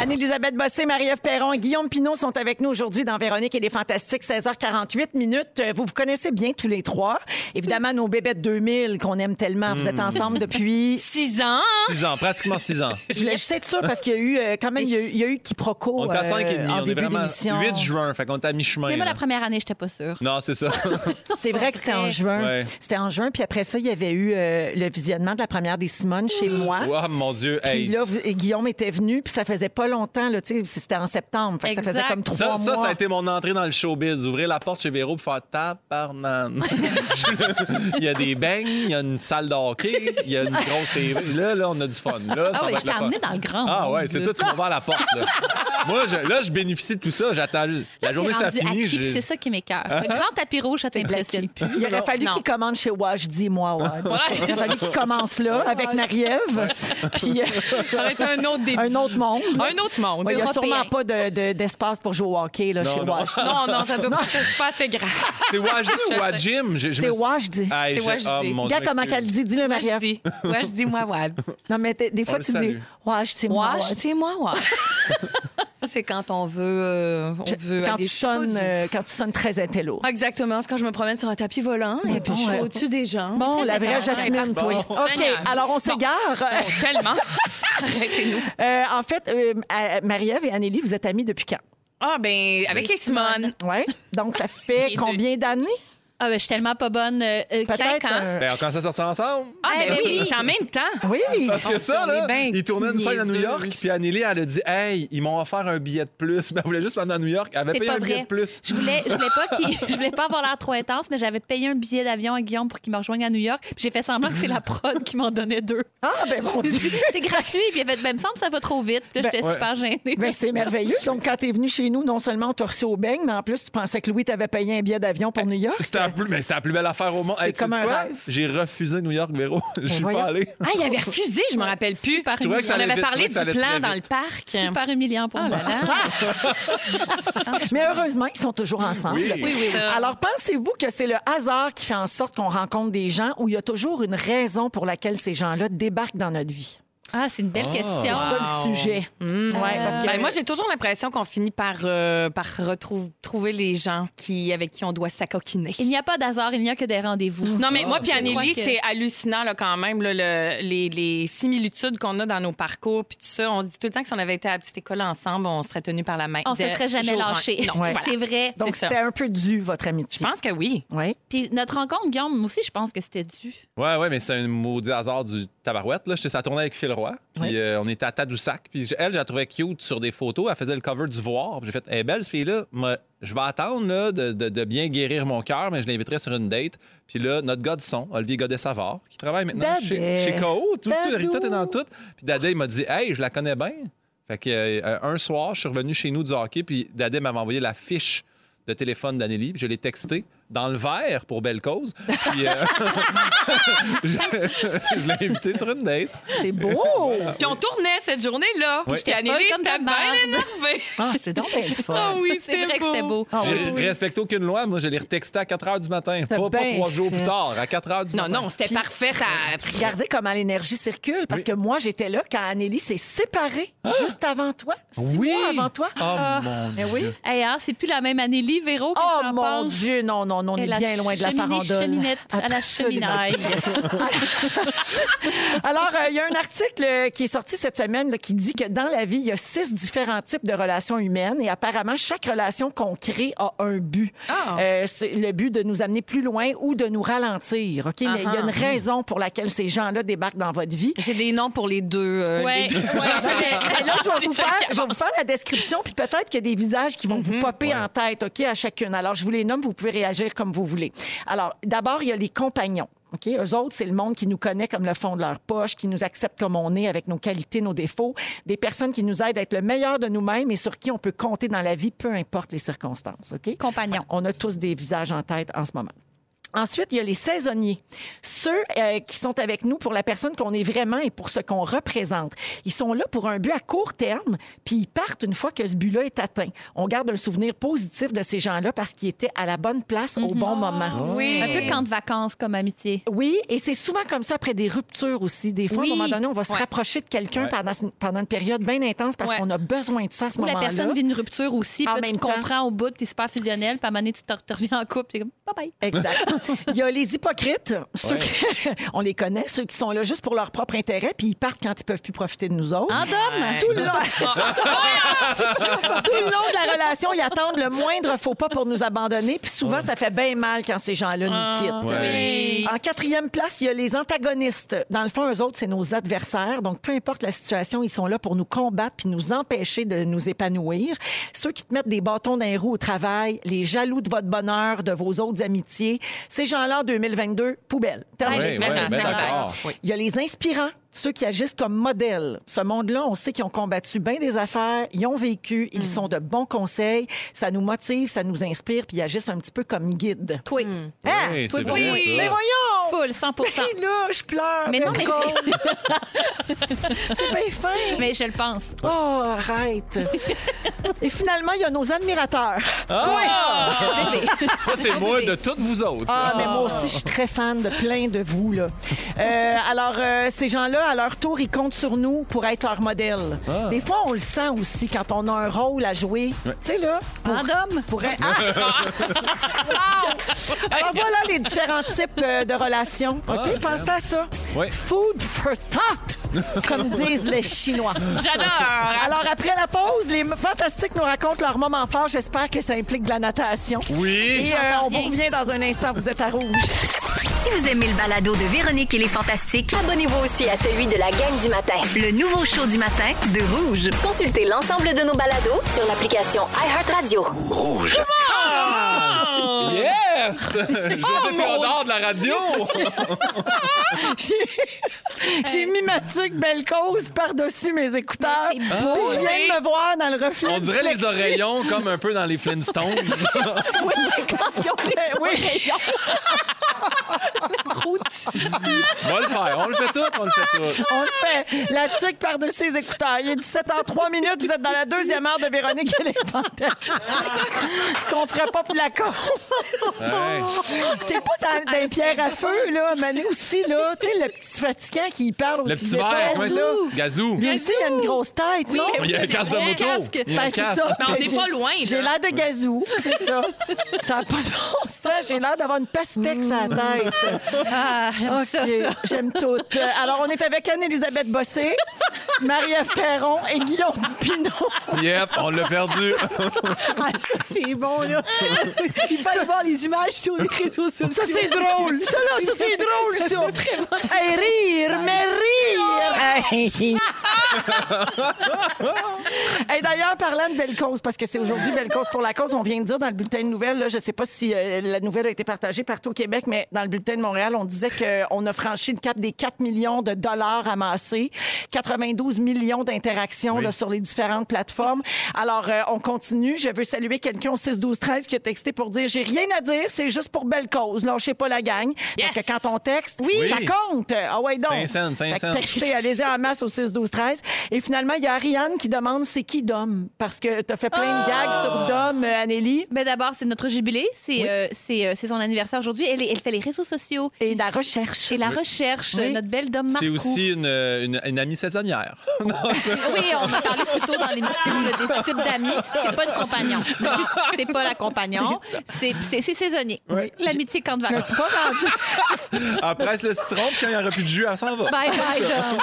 Anne-Élisabeth Bossé, Marie-Ève Perron et Guillaume Pinot sont avec nous aujourd'hui dans Véronique et les Fantastiques, 16h48 minutes. Euh, Vous vous connaissez bien tous les trois. Évidemment, nos bébés de 2000 qu'on aime tellement. Vous êtes ensemble depuis *laughs* Six ans. Six ans, pratiquement six ans. je voulais juste être sûre parce qu'il y a eu euh, quand même il y a eu, il y a eu quiproquo On est à euh, cinq et demi. en On est début vraiment d'émission. 8 juin, fait qu'on est à mi-chemin. Mais moi, là. la première année, j'étais pas sûre. Non, c'est ça. *laughs* C'est vrai que c'était en juin. Ouais. C'était en juin, puis après ça, il y avait eu euh, le visionnement de la première des Simone chez moi. oh mon Dieu. Puis Hey, là, vous- et Guillaume était venu, puis ça faisait pas longtemps, là, tu sais, c'était en septembre. Fait que ça faisait comme trois ça, ça, mois. ça a été mon entrée dans le showbiz. Ouvrir la porte chez Véro pour faire tabarnane. *laughs* il y a des beignes, il y a une salle de hockey, il y a une grosse TV. Là, là, on a du fun. Là, ça Ah va oui, être je le t'ai fun. emmené dans le grand Ah ouais, c'est toi, tu m'as ouvert la porte. Là. Moi, je, là, je bénéficie de tout ça. J'attends. La journée que ça finit, C'est ça qui m'écœure. Le grand tapis rouge, ça t'impressionne plus. Il aurait fallu qu'il commande chez Wash, dis-moi, Wad. Il aurait fallu qu'il commence là avec Marie-Ève, puis euh, Ça va être un autre début. un autre monde. Un autre monde. Ouais, Il n'y a sûrement pas de- de- d'espace pour jouer au hockey là, Non, chez non. Wash. Non, non, ça doit pas, c'est pas assez grave. C'est Wajdi Je ou. Wajim? Je- je C'est me-. Hey, C'est je- Wajdi. oh, mon Regarde comment qu'elle dit. Dis-le, Moi, je Marie-Ève. dis. Moi, je dis moi, Wad. Non, mais t- des fois, le tu dis salue. Wash, dis moi. Moi, je dis moi, Wad. Ça, c'est quand on veut, euh, on veut Quand aller tu, sonnes, euh, quand tu sonnes très intello. Exactement, c'est quand je me promène sur un tapis volant et puis je suis ouais. au-dessus des gens. Bon, la vraie Jasmine, toi. Bon. OK, Seigneur. alors on s'égare. Oh, tellement. *laughs* Arrêtez-nous. Euh, en fait, euh, Marie-Ève et Anneli, vous êtes amies depuis quand? Ah, ben, avec les Simone. Oui. Donc, ça *laughs* fait combien d'années? Ah, ben, je suis tellement pas bonne. euh, euh, Peut-être Cinq ans. un- Ben, on commence à sortir ensemble. Ah, Eh ben ben oui, oui. c'est en même temps. Oui. Parce que ça, là, ils tournaient une scène à New York, puis Anneli, elle a dit Hey, ils m'ont offert un billet de plus. Mais *laughs* elle voulait juste m'emmener à New York. Elle avait C'est payé pas un billet vrai. de plus. Je voulais, je voulais pas qu'il- *laughs* je voulais pas avoir l'air trop intense, mais j'avais payé un billet d'avion à Guillaume pour qu'il me rejoigne à New York. Puis j'ai fait semblant que c'est la prod qui m'en donnait deux. Ah, ben mon Dieu. *laughs* C'est gratuit. Puis il ben, me semble que ça va trop vite. Puis là, Ben, j'étais ouais. super gênée. Ben, c'est merveilleux. Donc, quand tu es venu chez nous, non seulement on t'a reçu au beigne, mais en plus, tu pensais que Louis t'avait payé un billet d'avion pour New York. C'était la plus, mais c'est la plus belle affaire au monde. C'est Hey, comme un quoi? rêve. J'ai refusé New York, Véro. *laughs* Je suis pas allé. Ah, il avait refusé, je me rappelle plus. Super Je trouvais que ça On avait vite, parlé du plan dans le parc. Super humiliant pour Oh moi. là là. *laughs* Mais heureusement, ils sont toujours ensemble. Oui. Oui, oui. Alors, pensez-vous que c'est le hasard qui fait en sorte qu'on rencontre des gens ou il y a toujours une raison pour laquelle ces gens-là débarquent dans notre vie? Ah, c'est une belle C'est question. ça le sujet. Ouais, parce que Ben, moi, j'ai toujours l'impression qu'on finit par, euh, par retrouver trouver les gens qui, avec qui on doit s'acoquiner. Il n'y a pas d'hasard, il n'y a que des rendez-vous. Non, mais moi, puis je Anneli, que- c'est hallucinant là, quand même, là, le- les, les similitudes qu'on a dans nos parcours. Puis tout ça, on se dit tout le temps que si on avait été à la petite école ensemble, on serait tenus par la main. On se de serait jamais jour en- lâché. Non, Ouais. voilà. C'est vrai. Donc, c'est c'était un peu dû, votre Je amitié. pense que oui. Oui. Puis notre rencontre, Guillaume, moi aussi, je pense que c'était dû. Ouais, ouais, mais c'est un maudit hasard du tabarouette. Là. J'étais ça tournait avec Phil Roy. Puis euh, on était à Tadoussac. Puis elle, je la trouvais cute sur des photos. Elle faisait le cover du Voir. Puis j'ai fait, elle est belle, cette fille-là. Je vais attendre là, de, de- de bien guérir mon cœur, mais je l'inviterai sur une date. Puis là, notre gars de son, Olivier Godet-Savard, qui travaille maintenant Dadé. chez, chez KO. Tout, tout, Dadou. tout est dans tout. Puis Dadé, il m'a dit, hey, je la connais bien. Fait que euh, un soir, je suis revenu chez nous du hockey. Puis Dadé m'avait envoyé la fiche de téléphone d'Anneli. Puis je l'ai texté dans le verre pour belle cause. Puis euh, je, *laughs* *laughs* je l'ai invité sur une date. C'est beau! Puis on tournait cette journée-là. Puis j'étais comme t'as ta bien énervé. Ah, c'est donc bien le fun. Ah oui, C'est vrai que c'était beau. Ah oui. J'ai respecté aucune loi. Moi, je l'ai retexté à 4 h du matin. Pas, pas trois jours plus tard, à 4 h du Non, matin. non, c'était parfait. Ça Regardez comment l'énergie circule, parce que moi, j'étais là quand Anneli s'est séparée juste avant toi. Six Oui! mois avant toi. Oh mon Eh Dieu. oui. Hey, hein, c'est plus la même Anneli, Véro. Oh mon? Dieu, non, non, on est la bien loin de la farandole. cheminette à la cheminaille. *laughs* Alors, euh, il y a un article euh, qui est sorti cette semaine là, qui dit que dans la vie, il y a six différents types de relations humaines et apparemment, chaque relation qu'on crée a un but. Euh, c'est le but de nous amener plus loin ou de nous ralentir. OK? Mais il y a une raison pour laquelle ces gens-là débarquent dans votre vie. J'ai des noms pour les deux. euh, Ouais. les deux. Ouais. *laughs* Mais là, je vais, vous faire, je vais vous faire la description, puis peut-être qu'il y a des visages qui vont vous popper en tête, OK, à chacune. Alors, je vous les nomme, vous pouvez réagir comme vous voulez. Alors, d'abord, il y a les compagnons. OK? Eux autres, c'est le monde qui nous connaît comme le fond de leur poche, qui nous accepte comme on est, avec nos qualités, nos défauts. Des personnes qui nous aident à être le meilleur de nous-mêmes et sur qui on peut compter dans la vie, peu importe les circonstances. OK? Compagnons. On a tous des visages en tête en ce moment. Ensuite, il y a les saisonniers. Ceux euh, qui sont avec nous pour la personne qu'on est vraiment et pour ce qu'on représente. Ils sont là pour un but à court terme, puis ils partent une fois que ce but-là est atteint. On garde un souvenir positif de ces gens-là parce qu'ils étaient à la bonne place au bon moment. Un peu de camp de vacances comme amitié. Oui, et c'est souvent comme ça après des ruptures aussi. Des fois, Oui. à un moment donné, on va se Ouais. rapprocher de quelqu'un pendant, pendant une période bien intense parce Ouais. qu'on a besoin de ça à ce Ou la moment-là. personne vit une rupture aussi, puis tu comprends au bout, tu es super fusionnel, puis à un moment donné, tu te, te reviens en couple, c'est comme bye bye. Exact. Il y a les hypocrites, ceux qui- *laughs* on les connaît, ceux qui sont là juste pour leur propre intérêt, puis ils partent quand ils peuvent plus profiter de nous autres. En dôme! Tout le, long... *laughs* Tout le long de la relation, ils attendent le moindre faux pas pour nous abandonner, puis souvent, ça fait bien mal quand ces gens-là nous quittent. oui. En quatrième place, il y a les antagonistes. Dans le fond, eux autres, c'est nos adversaires. Donc, peu importe la situation, ils sont là pour nous combattre puis nous empêcher de nous épanouir. Ceux qui te mettent des bâtons dans les roues au travail, les jaloux de votre bonheur, de vos autres amitiés. Ces gens-là, en 2022, poubelle. Terminé. Oui, oui, ça, ben. Oui. Il y a les inspirants, ceux qui agissent comme modèles. Ce monde-là, on sait qu'ils ont combattu bien des affaires, ils ont vécu, ils sont de bons conseils, ça nous motive, ça nous inspire, puis ils agissent un petit peu comme guide. Hein? Oui, c'est Oui, oui. Mais voyons! Full, 100 Ben là, je pleure. Mais non, mais *laughs* c'est bien fin. Mais je le pense. Oh, arrête. *laughs* Et finalement, il y a nos admirateurs. Ah! Bébé. Ça, c'est *laughs* moi de toutes vous autres. Ah, mais moi aussi, je suis très fan de plein de vous. Là. Euh, alors, euh, ces gens-là, à leur tour, ils comptent sur nous pour être leur modèle. Des fois, on le sent aussi quand on a un rôle à jouer. Tu sais, là. Pour, dôme? pour être- Ah! Alors, voilà les différents types euh, de relations. OK? Pensez à ça. Oui. Food for thought, comme *laughs* disent les Chinois. J'adore. Alors, après la pause, les Fantastiques nous racontent leur moment fort. J'espère que ça implique de la natation. Oui. Et euh, on vous revient dans un instant. Vous êtes à rouge. Si vous aimez le balado de Véronique et les Fantastiques, Abonnez-vous aussi à celui de la gang du matin. le nouveau show du matin de Rouge. Consultez l'ensemble de nos balados sur l'application iHeartRadio. Yes! *laughs* José Théodore de la radio! *laughs* J'ai- mis ma tuque belle cause par-dessus mes écouteurs. Puis je viens de me voir dans le reflet. On du dirait les oreillons comme un peu dans les Flintstones. *laughs* Oui, quand ils ont les Eh oui. oreillons. on va le faire, on le fait tout, on le fait tout. On le fait. La tuque par-dessus les écouteurs. Il est 17h03 minutes. Vous êtes dans la deuxième heure de Véronique et les Fantastiques. Ce qu'on ferait pas pour la con. Ouais. C'est pas dans, dans les pierres à feu, là. Mané aussi, là. Tu sais, le petit fatigant qui parle au Le petit verre, comment ça? Gazou. Lui aussi, il a une grosse tête, non? Il y a un casque de Un moto. casque. Il y a un Ben, c'est casque. ça. Mais on n'est pas loin, là. J'ai l'air de gazou, c'est ça. Ça n'a pas de bon sens. J'ai l'air d'avoir une pastèque sur la tête. Ah, j'aime OK, ça, ça. j'aime tout. Euh, Alors, on est avec Anne-Élisabeth Bossé, Marie-Ève Perron et Guillaume Pinot. Yep, on l'a perdu. Ah, ça, c'est bon, là. Il fallait voir les images sur les réseaux sociaux. Ça, c'est drôle. Ça, là, ça, c'est drôle, ça. *laughs* Hey, rire, mais rire. Hey. Hey, D'ailleurs, parlant de belle cause, parce que c'est aujourd'hui belle cause pour la cause, on vient de dire dans le bulletin de nouvelles, là, je ne sais pas si euh, la nouvelle a été partagée partout au Québec, mais dans le bulletin de Montréal, on disait qu'on a franchi le cap des 4 millions de dollars amassés, 92 millions d'interactions Oui. sur les différentes plateformes. Alors, euh, on continue. Je veux saluer quelqu'un au 6-12-13 qui a texté pour dire J'ai rien à dire, c'est juste pour belle cause. Lâchez pas la gang. Yes. Parce que quand on texte, Oui. ça compte. Ah ouais, donc. Cinq cents, cinq Fait que cents. textez, allez-y en masse au 6-12-13. Et finalement, il y a Ariane qui demande c'est qui Dom? Parce que tu as fait plein de gags sur Dom, euh, Anneli. Ben d'abord, c'est notre jubilé. C'est euh, c'est, euh, c'est son anniversaire aujourd'hui. Elle, fait les réseaux sociaux. Et la recherche. Et la recherche, Oui. notre belle Dom. C'est aussi une, une, une amie saisonnière. *laughs* Oui, on a parlé plus tôt dans l'émission là, des types d'amis. C'est pas une compagnon. *laughs* C'est pas la compagnon. C'est c'est- c'est. L'amitié quand de vacances. suis pas rendue. Elle presse le citron, puis quand il n'y aura plus de jus, elle s'en va. Bye bye, Dom.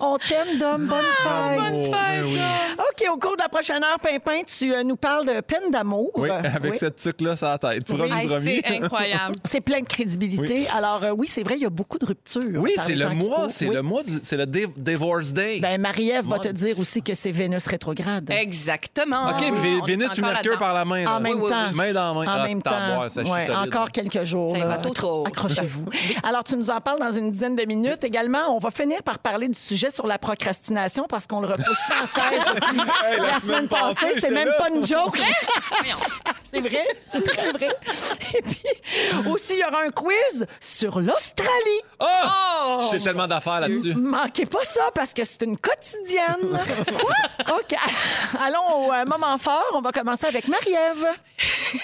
*laughs* On t'aime, Dom. Bonne fête. Oh, ben oui. OK, au cours de la prochaine heure, Pimpin, tu euh, nous parles de peine d'amour. Oui, avec oui. cette tuque-là sur la tête. C'est incroyable. *laughs* C'est plein de crédibilité. Alors, euh, oui, c'est vrai, il y a beaucoup de ruptures. Oui, par c'est le mois, c'est Oui. le mois, du- c'est le Div- Divorce Day. Ben, Marie-Ève va te dire aussi que c'est Vénus rétrograde. Exactement. OK, mais Vénus puis Mercure par la main. En même oui, oui. temps. Main dans main. Ah, même temps. Ouais, encore quelques jours. Là. trop. Accrochez-vous. *laughs* Alors, tu nous en parles dans une dizaine de minutes. Également, on va finir par parler du sujet sur la procrastination parce qu'on le repousse sans cesse *laughs* Hey, la, semaine passée. C'est j'étais même là. pas une joke. *laughs* c'est vrai. C'est très vrai. Et puis, aussi, il y aura un quiz sur l'Australie. Oh! J'ai tellement d'affaires là-dessus. Manquez pas ça parce que c'est une quotidienne. Quoi? OK. Allons au euh, moment fort. On va commencer avec Marie-Ève.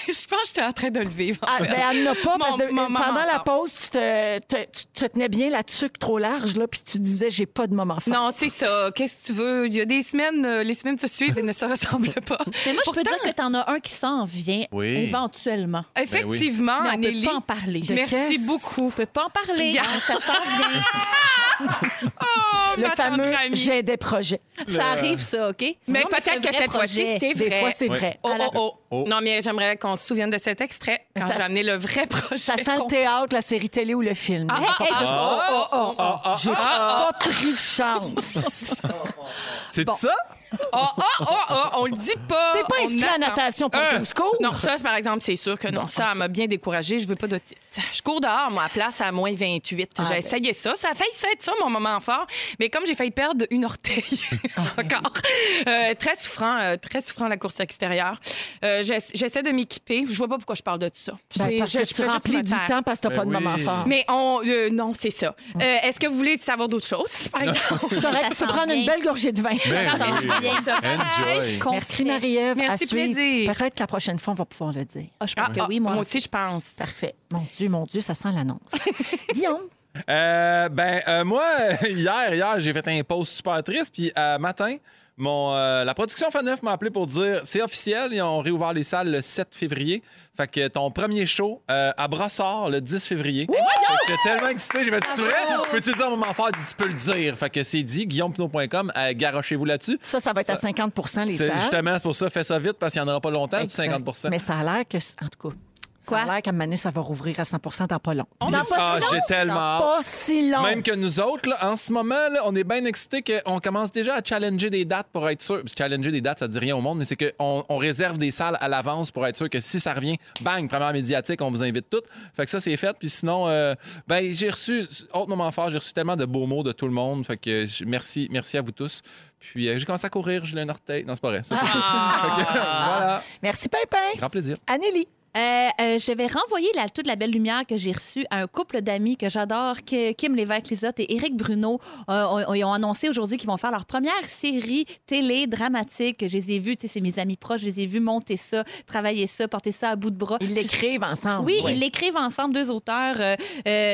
Je pense que j'étais en train de le vivre. en Ah, fait. ben, elle n'a pas, parce que pendant la pause, tu te, te- tu te tenais bien la tuque trop large, là, puis tu disais, j'ai pas de moment fort. Non, c'est ça. Qu'est-ce que tu veux? Il y a des semaines, euh, les semaines se suivent et ne se ressemblent pas. *laughs* Mais moi, je peux dire que t'en as un qui s'en vient Oui. éventuellement. Effectivement, Mais on peut Anneli. pas en parler. De Merci beaucoup. On peut pas en parler. Ça s'en vient. *laughs* Oh, le fameux j'ai des projets. Ça arrive, ça, OK? Mais peut-être que cette fois-ci, projet. c'est Des vrai. fois, c'est Oui. vrai. Oh, oh, oh. Oh. Non, mais j'aimerais qu'on se souvienne de cet extrait quand Ça j'ai amené le vrai *laughs* projet. Ça sent le théâtre, la série télé ou le film. Ah, ah, Hey, ah, ah, oh, oh, oh. Ah, J'ai pas pris de chance. C'est ça? Oh, oh, oh, oh, on le dit pas. T'es pas inscrit à natation pour Euh. ton secours? Non, ça, par exemple, c'est sûr que non. Ça elle m'a bien découragée. Je veux pas d'autres. Je cours dehors, moi, à place à moins 28. Ah, j'ai ben. essayé ça. Ça a failli être ça, mon moment fort. Mais comme j'ai failli perdre une orteil Ah, *laughs* *laughs* encore, euh, très souffrant, euh, très souffrant la course extérieure. Euh, j'ess- J'essaie de m'équiper. Je vois pas pourquoi je parle de ça. Ben, C'est- parce que je tu remplis du temps parce que t'as Ben pas de moment fort. Mais on. euh, non, c'est ça. Euh, Est-ce que vous voulez savoir d'autres choses, par exemple? C'est correct, tu prendre une belle gorgée de vin. Ben oui. Enjoy. Merci, Marie-Ève. Merci, plaisir. Peut-être que la prochaine fois, on va pouvoir le dire. Ah, je pense Ah, que ah, oui, moi. Moi aussi, je pense. Parfait. Mon Dieu, mon Dieu, ça sent l'annonce. *laughs* Guillaume, Euh, ben, euh, moi, *laughs* hier, hier, j'ai fait un post super triste, puis euh, matin, mon, euh, la production Faneuf m'a appelé pour dire c'est officiel, ils ont réouvert les salles le 7 février. Fait que ton premier show euh, à Brossard le 10 février. J'étais tellement excité, j'ai fait tu? Peux-tu dire un moment fort? Tu peux le dire. Fait que c'est dit, guillaumepinot.com, euh, garochez-vous là-dessus. ça, ça va être à 50% les salles. justement, c'est pour ça, fais ça vite parce qu'il n'y en aura pas longtemps, du Exact. 50 Mais ça a l'air que, en tout cas, Quoi? ça a l'air qu'à un moment donné, ça va rouvrir à 100 dans pas long. Dans pas Ah, si long? j'ai tellement hâte. Pas si long. Même que nous autres, là, en ce moment, là, on est bien excités qu'on commence déjà à challenger des dates pour être sûr. Puis challenger des dates, ça dit rien au monde, mais c'est qu'on on réserve des salles à l'avance pour être sûr que si ça revient, bang, première médiatique, on vous invite toutes. Fait que ça, c'est fait. Puis sinon, euh, ben, j'ai reçu, autre moment fort, j'ai reçu tellement de beaux mots de tout le monde. Fait que je- merci, merci à vous tous. Puis euh, j'ai commencé à courir, j'ai un orteil. Non, c'est pas vrai. Ça, c'est- *laughs* Fait que, voilà. Merci, Pimpin. Grand plaisir. Anélie. Euh, euh, je vais renvoyer la, toute la belle lumière que j'ai reçue à un couple d'amis que j'adore, que- Kim Lévesque-Lisotte et Éric Bruno. Euh, ont- ils ont annoncé aujourd'hui qu'ils vont faire leur première série télé dramatique. Je les ai vus, tu sais, c'est mes amis proches, je les ai vus monter ça, travailler ça, porter ça à bout de bras. Ils l'écrivent ensemble. Oui, Ouais. ils l'écrivent ensemble, deux auteurs. euh,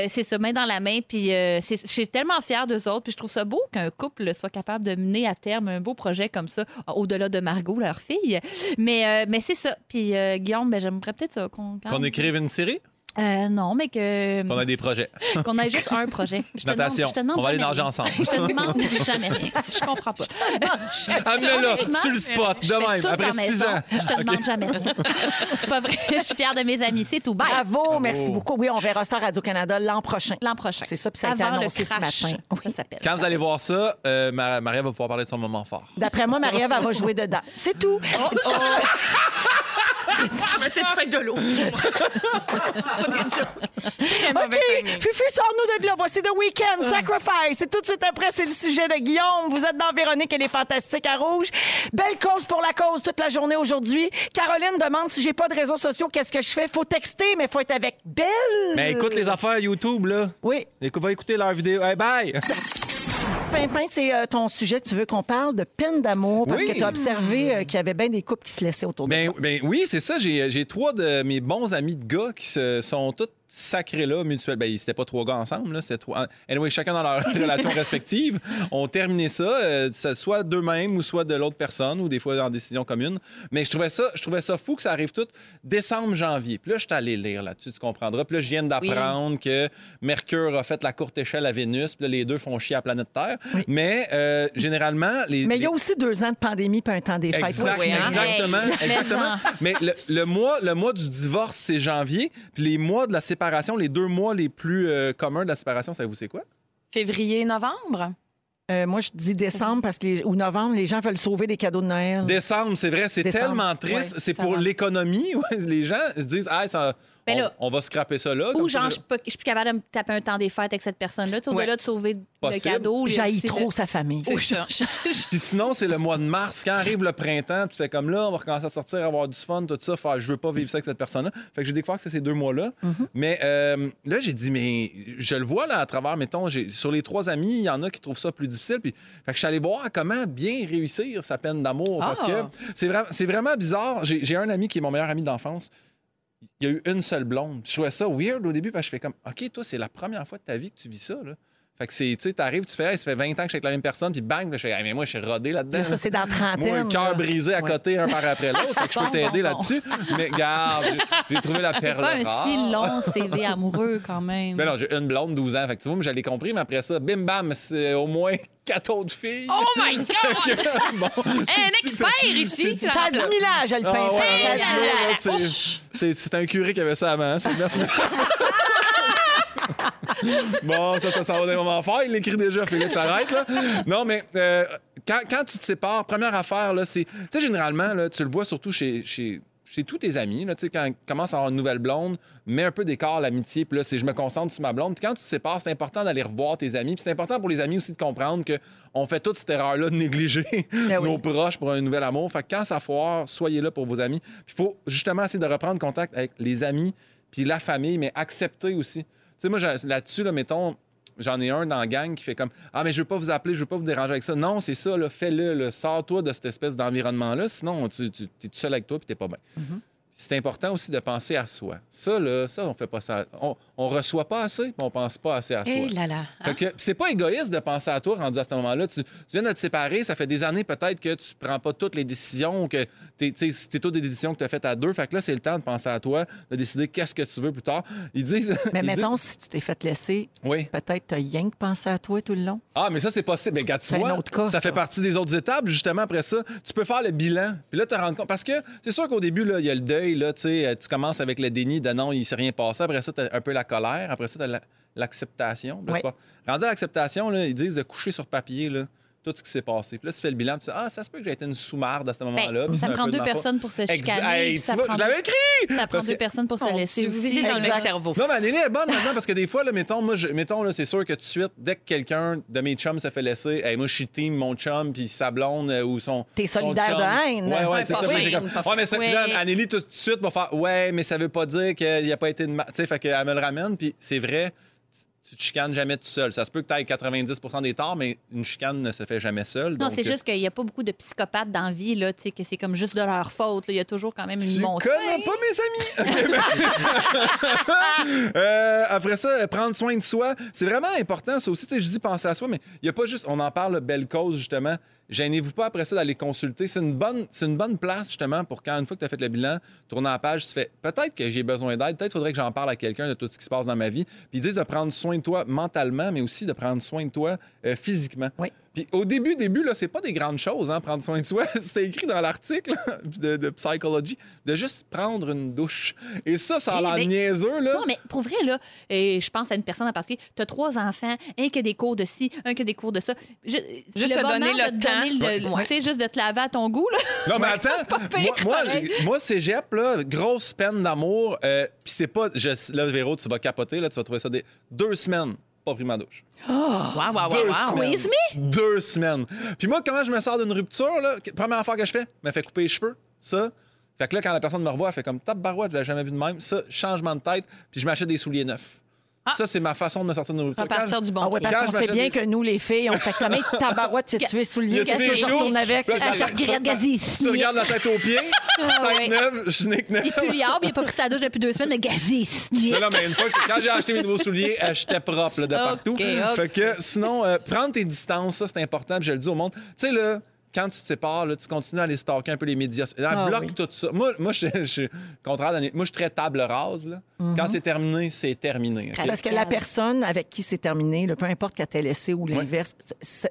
c'est ça, main dans la main. Puis je suis tellement fière d'eux autres. Puis je trouve ça beau qu'un couple soit capable de mener à terme un beau projet comme ça, au-delà de Margot, leur fille. Mais, mais c'est ça. Puis Guillaume, ben, j'aimerais peut-être ça qu'on... Qu'on écrive une série, Euh, non, mais que qu'on a des projets. *laughs* qu'on ait juste un projet. Je te demande- je te demande On va aller nager rien. ensemble. Je te demande *laughs* jamais rien. Je comprends pas. *laughs* Amenez-le là, sur le spot, de même, après six ans. Je te demande jamais rien. C'est pas vrai. Je suis fière de mes amis. C'est tout. Bye. Bravo, merci beaucoup. Oui, on verra ça à Radio-Canada l'an prochain. L'an prochain. C'est ça, puis ça a été Avant annoncé le ce crash, matin. Ça s'appelle. Quand vous allez voir ça, euh, Ma- Maria va pouvoir parler de son moment fort. D'après moi, Marie-Ève, elle va jouer dedans. C'est tout. De l'eau. *laughs* OK, Fufu, sors-nous de là. Voici The Weeknd, Sacrifice. Et tout de suite après, c'est le sujet de Guillaume. Vous êtes dans Véronique et les Fantastiques à Rouge. Belle cause pour la cause toute la journée aujourd'hui. Caroline demande si j'ai pas de réseaux sociaux, qu'est-ce que je fais? Faut texter, mais faut être avec Belle. Mais écoute les affaires YouTube, là. Oui. Écoute, va écouter leur vidéo. Hey, bye! *laughs* Pimpin, c'est euh, ton sujet. Tu veux qu'on parle de peine d'amour parce Oui. que tu as observé euh, qu'il y avait bien des couples qui se laissaient autour de Ben, toi. ben oui, c'est ça. J'ai j'ai trois de mes bons amis de gars qui se sont tous sacrés là, mutuels. Ben, c'était pas trois gars ensemble, là. C'était trois. Anyway, chacun dans leur *laughs* relation respective, ont terminé ça, euh, ça, soit d'eux-mêmes ou soit de l'autre personne ou des fois en décision commune. Mais je trouvais ça, je trouvais ça fou que ça arrive tout décembre, janvier. Puis là, je suis allé lire là-dessus, tu comprendras. Puis là, je viens d'apprendre que Mercure a fait la courte échelle à Vénus. Puis là, les deux font chier à la planète Terre. Mais euh, généralement, les. Mais il y a aussi deux ans de pandémie puis un temps des fêtes. Exact- Oui, hein? Exactement, Hey, exactement. Mais le, le mois, le mois du divorce, c'est janvier. Puis les mois de la séparation, les deux mois les plus euh, communs de la séparation, savez-vous c'est quoi? Février, novembre? Euh, moi, je dis décembre parce que les- ou novembre, les gens veulent sauver des cadeaux de Noël. Décembre, c'est vrai, c'est tellement triste. ouais, c'est pour l'économie. *laughs* les gens se disent, ah, ça, Ben on, là- on va scraper ça là. Ou genre, je je- suis plus capable de me taper un temps des fêtes avec cette personne-là. Ouais. Au-delà de sauver Possible. le cadeau. J'haïs trop le- sa famille. *laughs* Puis sinon, c'est le mois de mars. Quand arrive le printemps, tu fais comme là, on va recommencer à sortir, avoir du fun, tout ça. Faire, je veux pas vivre ça avec cette personne-là. Fait que j'ai découvert que c'est ces deux mois-là. Mais euh, là, j'ai dit, mais je le vois là à travers, mettons, sur les trois amis, il y en a qui trouvent ça plus difficile. Puis, fait que je suis allé voir comment bien réussir sa peine d'amour. Parce Ah. que c'est vraiment, bizarre. J'ai un ami qui est mon meilleur ami d'enfance. Il y a eu une seule blonde. Je trouvais ça weird au début parce que je fais comme, OK, toi, c'est la première fois de ta vie que tu vis ça. Fait que c'est, tu sais, t'arrives, tu fais, hey, ça fait 20 ans que je suis avec la même personne, puis bang, là, je fais, Hey, mais moi, je suis rodé là-dedans. Mais ça, c'est dans la trentaine. Moi, un cœur brisé à Ouais. côté, un par après l'autre. Fait que je peux *laughs* t'aider là-dessus. Mais regarde, j'ai- trouvé la perle Pas un si long CV amoureux, quand même. Mais non, j'ai une blonde, 12 ans. Fait que tu vois, moi, j'allais compris, mais après ça, bim bam, c'est au moins quatre autres filles. Oh my *laughs* God! bon, Un expert ici! Ça a 10 000 ans, je le Ah Pimpin. ouais, Ça a ouais, 10 000 ouais, ans. là, c'est- c'est c'est un curé qui avait ça avant. hein, C'est neuf. *laughs* bon, ça, ça s'en va des moments forts. Il l'écrit déjà, arrête. Là. Non, mais euh, quand, quand tu te sépares, première affaire, là, c'est. Tu sais, généralement, là, tu le vois surtout chez. chez chez tous tes amis, là, tu sais, quand tu commences à avoir une nouvelle blonde, mets un peu d'écart l'amitié, puis là, c'est je me concentre sur ma blonde. Puis quand tu te sépares, c'est important d'aller revoir tes amis. Puis c'est important pour les amis aussi de comprendre que on fait toute cette erreur-là de négliger *laughs* Ben oui. nos proches pour un nouvel amour. Fait que quand ça foire, soyez là pour vos amis. Puis il faut justement essayer de reprendre contact avec les amis puis la famille, mais accepter aussi. Sais, moi, là-dessus, là, mettons, j'en ai un dans la gang qui fait comme Ah, mais je veux pas vous appeler, je veux pas vous déranger avec ça. Non, c'est ça, fais-le, sors-toi de cette espèce d'environnement-là, sinon tu, tu es tout seul avec toi puis t'es pas bien. C'est important aussi de penser à soi. Ça, là, ça, on fait pas ça. On, on reçoit pas assez, puis on pense pas assez à soi. Eh là là. Que c'est pas égoïste de penser à toi rendu à ce moment-là. Tu, tu viens de te séparer, ça fait des années peut-être que tu prends pas toutes les décisions, que c'est toutes des décisions que tu as faites à deux. Fait que là, c'est le temps de penser à toi, de décider qu'est-ce que tu veux plus tard. Ils disent. Mais *laughs* ils mettons, disent- si tu t'es fait laisser, Oui. peut-être tu rien que pensé à toi tout le long. Ah, mais ça, c'est possible. Mais regarde, tu vois, cas, ça, ça. fait partie des autres étapes. Justement, après ça, tu peux faire le bilan. Puis là, te rendre compte. Parce que c'est sûr qu'au début, là, il y a le deuil. Là, tu sais, tu commences avec le déni de non, il s'est rien passé. Après ça, tu as un peu la colère. Après ça, tu as l'acceptation. Oui. vois. Rendu à l'acceptation, ils disent de coucher sur papier là, tout ce qui s'est passé. Puis là, tu fais le bilan. Tu dis, ah, ça se peut que j'ai été une sous-marde à ce moment-là. Ben, ça prend deux personnes pour se chicaner. Hey, puis tu ça prend je l'avais écrit! Ça prend Parce deux que- personnes pour se laisser aussi. dans le Exact. cerveau. Non, mais Anneli est bonne là-dedans parce que des fois, là, mettons, moi, je- mettons, là, c'est sûr que tout de suite, dès que quelqu'un de mes chums se fait laisser, hey, moi, je suis team, mon chum, puis sa blonde euh, ou son. T'es son solidaire chum. de haine. Ouais, ouais, Ouais, c'est ça. J'ai comme- Ouais, mais ça. Anneli, tout de suite, va faire, ouais, mais ça veut pas dire qu'il n'y a pas été de. ma- Tu sais, fait qu'elle me le ramène, puis c'est vrai. Tu te chicanes jamais tout seul. Ça se peut que tu aies 90% des torts, mais une chicane ne se fait jamais seule. Non, c'est euh, juste qu'il n'y a pas beaucoup de psychopathes dans la vie, là, tu sais, que c'est comme juste de leur faute. là. Il y a toujours quand même une Tu montée. connais pas mes amis. *laughs* Euh, après ça, prendre soin de soi, c'est vraiment important. Ça aussi, tu sais, je dis penser à soi, mais il y a pas juste, on en parle, belle cause justement. Gênez-vous pas après ça d'aller consulter. C'est une bonne, c'est une bonne place justement pour quand une fois que tu as fait le bilan, tourner la page, tu fais peut-être que j'ai besoin d'aide, peut-être faudrait que j'en parle à quelqu'un de tout ce qui se passe dans ma vie. Puis ils disent de prendre soin de toi mentalement, mais aussi de prendre soin de toi euh, physiquement. Puis au début, début, là, c'est pas des grandes choses, hein, prendre soin de soi. *laughs* C'était écrit dans l'article de, de Psychology, de juste prendre une douche. Et ça, ça a Eh l'air ben, niaiseux, là. Non, mais pour vrai, là, et je pense à une personne en particulier, tu as trois enfants, un qui a des cours de ci, un qui a des cours de ça. Je- Juste le te donner le temps. Ouais. Tu sais, juste de te laver à ton goût, là. Non, mais *laughs* attends, pire, moi, moi, moi, cégep, là, grosse peine d'amour. euh, Puis c'est pas. Je, là, Véro, tu vas capoter, là, tu vas trouver ça des. Deux semaines, pas pris ma douche. Wow, wow, wow, Deux wow. semaines. Squeeze Deux semaines. Puis moi, comment je me sors d'une rupture, là? Première affaire que je fais, me fait couper les cheveux. Ça. Fait que là, quand la personne me revoit, elle fait comme top barouette, je l'ai jamais vu de même. Ça, changement de tête, puis je m'achète des souliers neufs. Ça, c'est ma façon de me sortir de rupture. Repartir Quand- du bon Ah ouais, pied. parce Quand qu'on sait bien des- que nous, les filles, on fait comme hey, *laughs* tabarouette, tu tu es soulier, qu'est-ce que des je retourne avec? Là, Ah, je regrette Gazis. Tu regardes la tête aux pieds, Ah, tête neuve, je nique neuve. Il pue liable, il n'a pas pris sa douche depuis deux semaines, mais Gazis. Non, non, mais une fois que quand j'ai acheté mes nouveaux souliers, euh, j'étais propre là, de partout. Fait que sinon, euh, prendre tes distances, ça, c'est important. puis Je le dis au monde. Tu sais, là, quand tu te sépares, là, tu continues à aller stalker un peu les médias. Là, Ah, bloque oui. tout ça. Moi, moi je je suis contraire. Moi, je suis très table rase. Là. Quand c'est terminé, c'est terminé. Parce que la personne avec qui c'est terminé, là, peu importe qu'elle t'ait laissé ou l'inverse,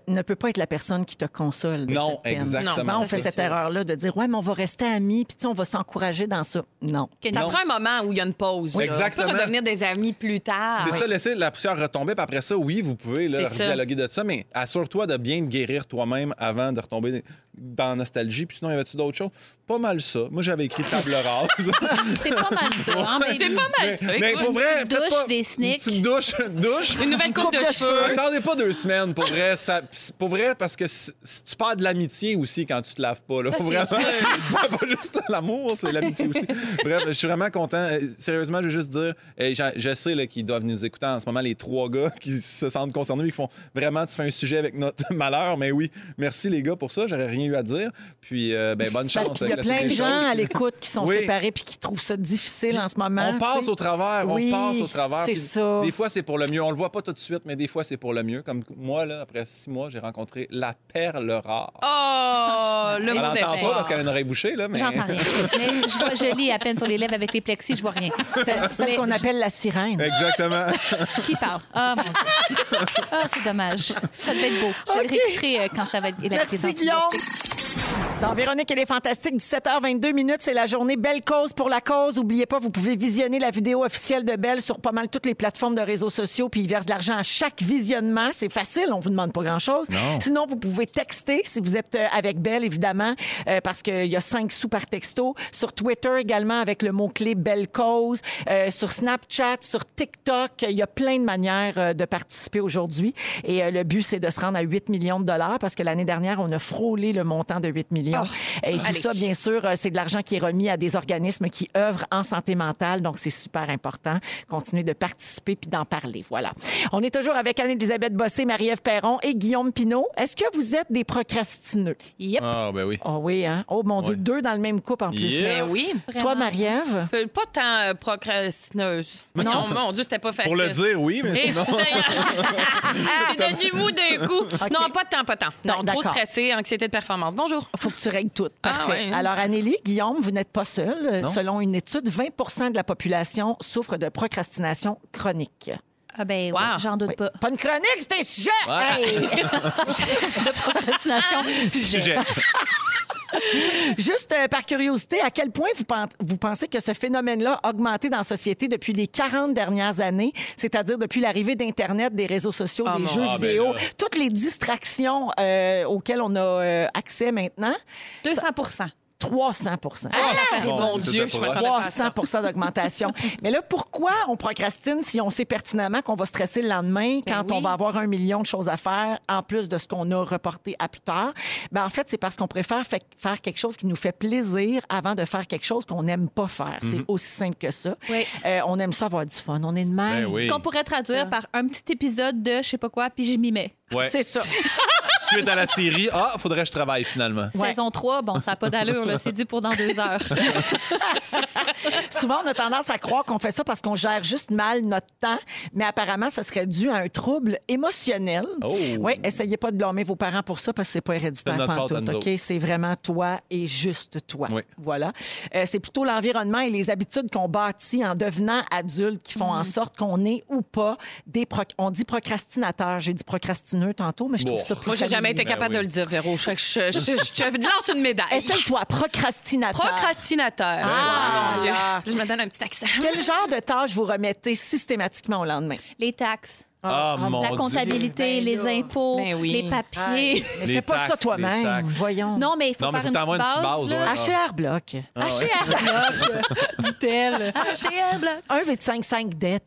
ne peut pas être la personne qui te console. de Non, cette peine. exactement. Souvent, on fait cette erreur-là de dire Ouais, mais on va rester amis, puis tu sais, on va s'encourager dans ça. Non. Ça prend un moment où il y a une pause. Exactement. On peut redevenir des amis plus tard. C'est ça, laisser la poussière retomber, puis après ça, oui, vous pouvez là, C'est ça. dialoguer de ça, mais assure-toi de bien te guérir toi-même avant de retomber dans nostalgie. Puis sinon, y avait-tu d'autres choses? Pas mal ça. Moi, j'avais écrit table rase. *laughs* C'est pas mal ça. hein? C'est pas mal ça. mais écoute. pour vrai, Une faites douche, pas- des sneaks. Une petite douche, douche. Une nouvelle coupe de, cheveux. Attendez pas deux semaines, pour vrai. Ça, pour vrai, parce que si- si tu perds de l'amitié aussi quand tu te laves pas. Là. c'est Vraiment, *laughs* tu perds pas juste l'amour, c'est l'amitié aussi. Bref, je suis vraiment content. Euh, Sérieusement, je veux juste dire, euh, je, je sais là, qu'ils doivent nous écouter en ce moment, les trois gars qui se sentent concernés et qui font vraiment, tu fais un sujet avec notre *laughs* malheur. Mais oui, merci les gars pour ça. J'aurais rien eu à dire. Puis, euh, ben, bonne chance. qu'il y a plein de gens choses. à l'écoute qui sont Oui. séparés puis qui trouvent ça difficile en ce moment. On passe au travers, Oui, on passe au travers. c'est ça. Des fois, c'est pour le mieux. On le voit pas tout de suite, mais des fois, c'est pour le mieux. Comme moi, là, après six mois, j'ai rencontré la perle rare. Oh, le Elle mot d'effet. pas parce qu'elle a une oreille bouchée, là, mais... J'entends rien. *laughs* Mais je, vois, je lis à peine sur les lèvres avec les plexis, je vois rien. *laughs* Celle, celle qu'on appelle la sirène. Exactement. *laughs* Qui parle? Ah, mon Dieu. Ah, c'est dommage. Ça devait être beau. Je vais OK. le euh, quand ça va être la Merci, présence. Guillaume. Dans Véronique, elle est fantastique. 17h22 minutes, c'est la journée Belle Cause pour la cause. Oubliez pas, vous pouvez visionner la vidéo officielle de Belle sur pas mal toutes les plateformes de réseaux sociaux, puis ils versent de l'argent à chaque visionnement. C'est facile, on vous demande pas grand-chose. Sinon, vous pouvez texter si vous êtes euh, avec Belle, évidemment, euh, parce qu'il y a 5 sous par texto. Sur Twitter également, avec le mot-clé Belle Cause. Euh, sur Snapchat, sur TikTok, il y a plein de manières de participer aujourd'hui. Et le but, c'est de se rendre à 8 millions de dollars, parce que l'année dernière, on a frôlé le montant de 8 millions. Et tout allez. ça, bien sûr, euh, c'est de l'argent qui est remis à des organismes qui œuvrent en santé mentale. Donc, c'est super important. Continuez de participer puis d'en parler. Voilà. On est toujours avec Anne-Élisabeth Bossé, Marie-Ève Perron et Guillaume Pinault. Est-ce que vous êtes des procrastineux? Yep. Ah, ben oui. Oh oui, hein? Oh mon Dieu, Ouais. deux dans le même couple en plus. Yeah. Ben oui. Toi, Marie-Ève? Pas tant euh, procrastineuse. Non, mon Dieu, c'était pas facile. Pour le dire, oui, mais Et sinon... *laughs* C'est devenu mou d'un coup. *laughs* Non, pas de temps, pas de temps. Non, trop stressé, anxiété de performance. Bonjour. faut que tu règles tout. Ah, Parfait. ouais. Alors, Anélie, Guillaume, vous n'êtes pas seul. Selon une étude, 20 de la population souffre de procrastination chronique. Ah, ben, Wow. ouais, j'en doute Oui. pas. Pas une chronique, c'est un sujet! Hey! *laughs* De procrastination, sujet. *laughs* Juste euh, par curiosité, à quel point vous, pen- vous pensez que ce phénomène-là a augmenté dans la société depuis les 40 dernières années, c'est-à-dire depuis l'arrivée d'Internet, des réseaux sociaux, Ah des non. jeux Ah, ben vidéo, toutes les distractions euh, auxquelles on a euh, accès maintenant? 200 300 Ah, mon Dieu, je fait. m'attendais pas à ça. 300% d'augmentation. *laughs* Mais là, pourquoi on procrastine si on sait pertinemment qu'on va stresser le lendemain quand oui. on va avoir un million de choses à faire en plus de ce qu'on a reporté à plus tard? Ben, en fait, c'est parce qu'on préfère fa- faire quelque chose qui nous fait plaisir avant de faire quelque chose qu'on n'aime pas faire. C'est aussi simple que ça. Oui. Euh, on aime ça avoir du fun. On est de même. Ben oui. Qu'on pourrait traduire par un petit épisode de je sais pas quoi, puis j'y m'y mets. Ouais. C'est ça. *laughs* Suite à la série, ah, faudrait que je travaille finalement. Ouais. Saison 3, bon, ça n'a pas d'allure, là. C'est dû pour dans deux heures. *laughs* Souvent, on a tendance à croire qu'on fait ça parce qu'on gère juste mal notre temps, mais apparemment, ça serait dû à un trouble émotionnel. Oh. Oui, essayez pas de blâmer vos parents pour ça parce que c'est pas héréditaire pantoute, OK? C'est vraiment toi et juste toi. Oui. Voilà. Euh, c'est plutôt l'environnement et les habitudes qu'on bâtit en devenant adulte qui font en sorte qu'on est ou pas des... proc- On dit procrastinateur. J'ai dit procrastineux tantôt, mais je trouve Bon. ça plus Moi, jamais été familier. capable Ben de le dire, Véro. Je, je, je, je- je te lance une médaille. Essaye-toi, procrastinateur. Procrastinateur. Ah, mon Dieu. là. Je me donne un petit accent. Quel genre de tâche vous remettez systématiquement au lendemain? Les taxes, Ah, mon la Dieu. comptabilité, Ben les impôts, Ben oui. les papiers. Mais Les fais pas taxes, ça toi-même. Voyons. Non, mais il faut Non, mais faire faut une petite base. une petite base, là. ouais. HR Bloc. HR *laughs* Block, dit-elle. HR Block. 1,25 dettes.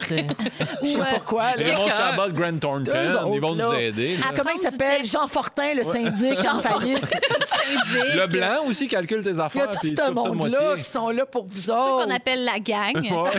Je sais Ouais. pas quoi. là. Raymond Chabot, Grant Thornton, ils vont nous aider. là. Comment il s'appelle? Jean Fortin, le syndic en faillite. Syndic. Le blanc aussi calcule tes Il y a affaires. tout ce monde-là qui sont là pour vous autres. qu'on appelle la gang. *laughs*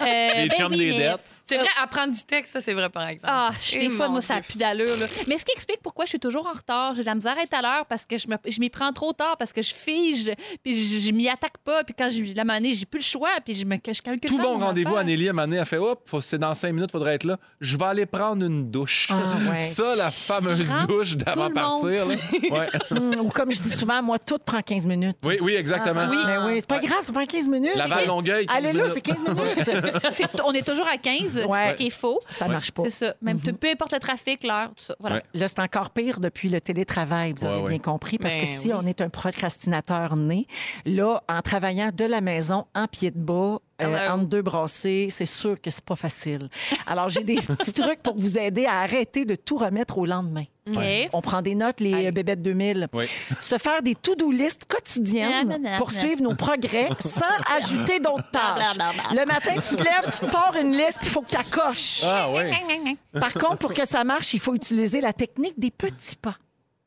Euh, Les ben chums oui, des dettes. C'est vrai, apprendre du texte, ça, c'est vrai, par exemple. Ah, je- des Eh, fois, mon moi, ça a Dieu. plus d'allure. là. Mais ce qui explique pourquoi je suis toujours en retard. J'ai de la misère à être à l'heure parce que je me- je m'y prends trop tard, parce que je fige, puis je, je m'y attaque pas. Puis quand j'ai la manée, j'ai plus le choix, puis je me je calcule Tout pas bon rendez-vous. Anélie, à donné, elle fait Hop, c'est dans cinq minutes, faudrait être là. Je vais aller prendre une douche. Ah, ouais. *laughs* Ça, la fameuse Prends douche d'avant partir. là. *laughs* Ouais. Ou comme je dis souvent, moi, tout prend 15 minutes. Oui, oui, exactement. Oui, mais oui, c'est pas grave, ça prend 15 minutes. Laval-Longueuil, 15 Allez là, minutes. *laughs* c'est 15 minutes. C'est- On est toujours à 15, Ouais. ce qui est faux. Ça marche pas. C'est ça. Même tout- peu importe le trafic, l'heure, tout ça. Voilà. Ouais. Là, c'est encore pire depuis le télétravail, vous avez bien compris, parce Ben que si oui. on est un procrastinateur né, là, en travaillant de la maison, en pied de bas, euh, Hello. entre deux brassées, c'est sûr que c'est pas facile. Alors, j'ai des *laughs* petits trucs pour vous aider à arrêter de tout remettre au lendemain. On prend des notes, les bébêtes 2000. Oui. Se faire des to-do list quotidiennes pour suivre nos progrès sans *laughs* ajouter d'autres tâches. Le matin, tu te lèves, tu te pars une liste, puis il faut que tu la coches. Ah, oui. Par contre, pour que ça marche, il faut utiliser la technique des petits pas.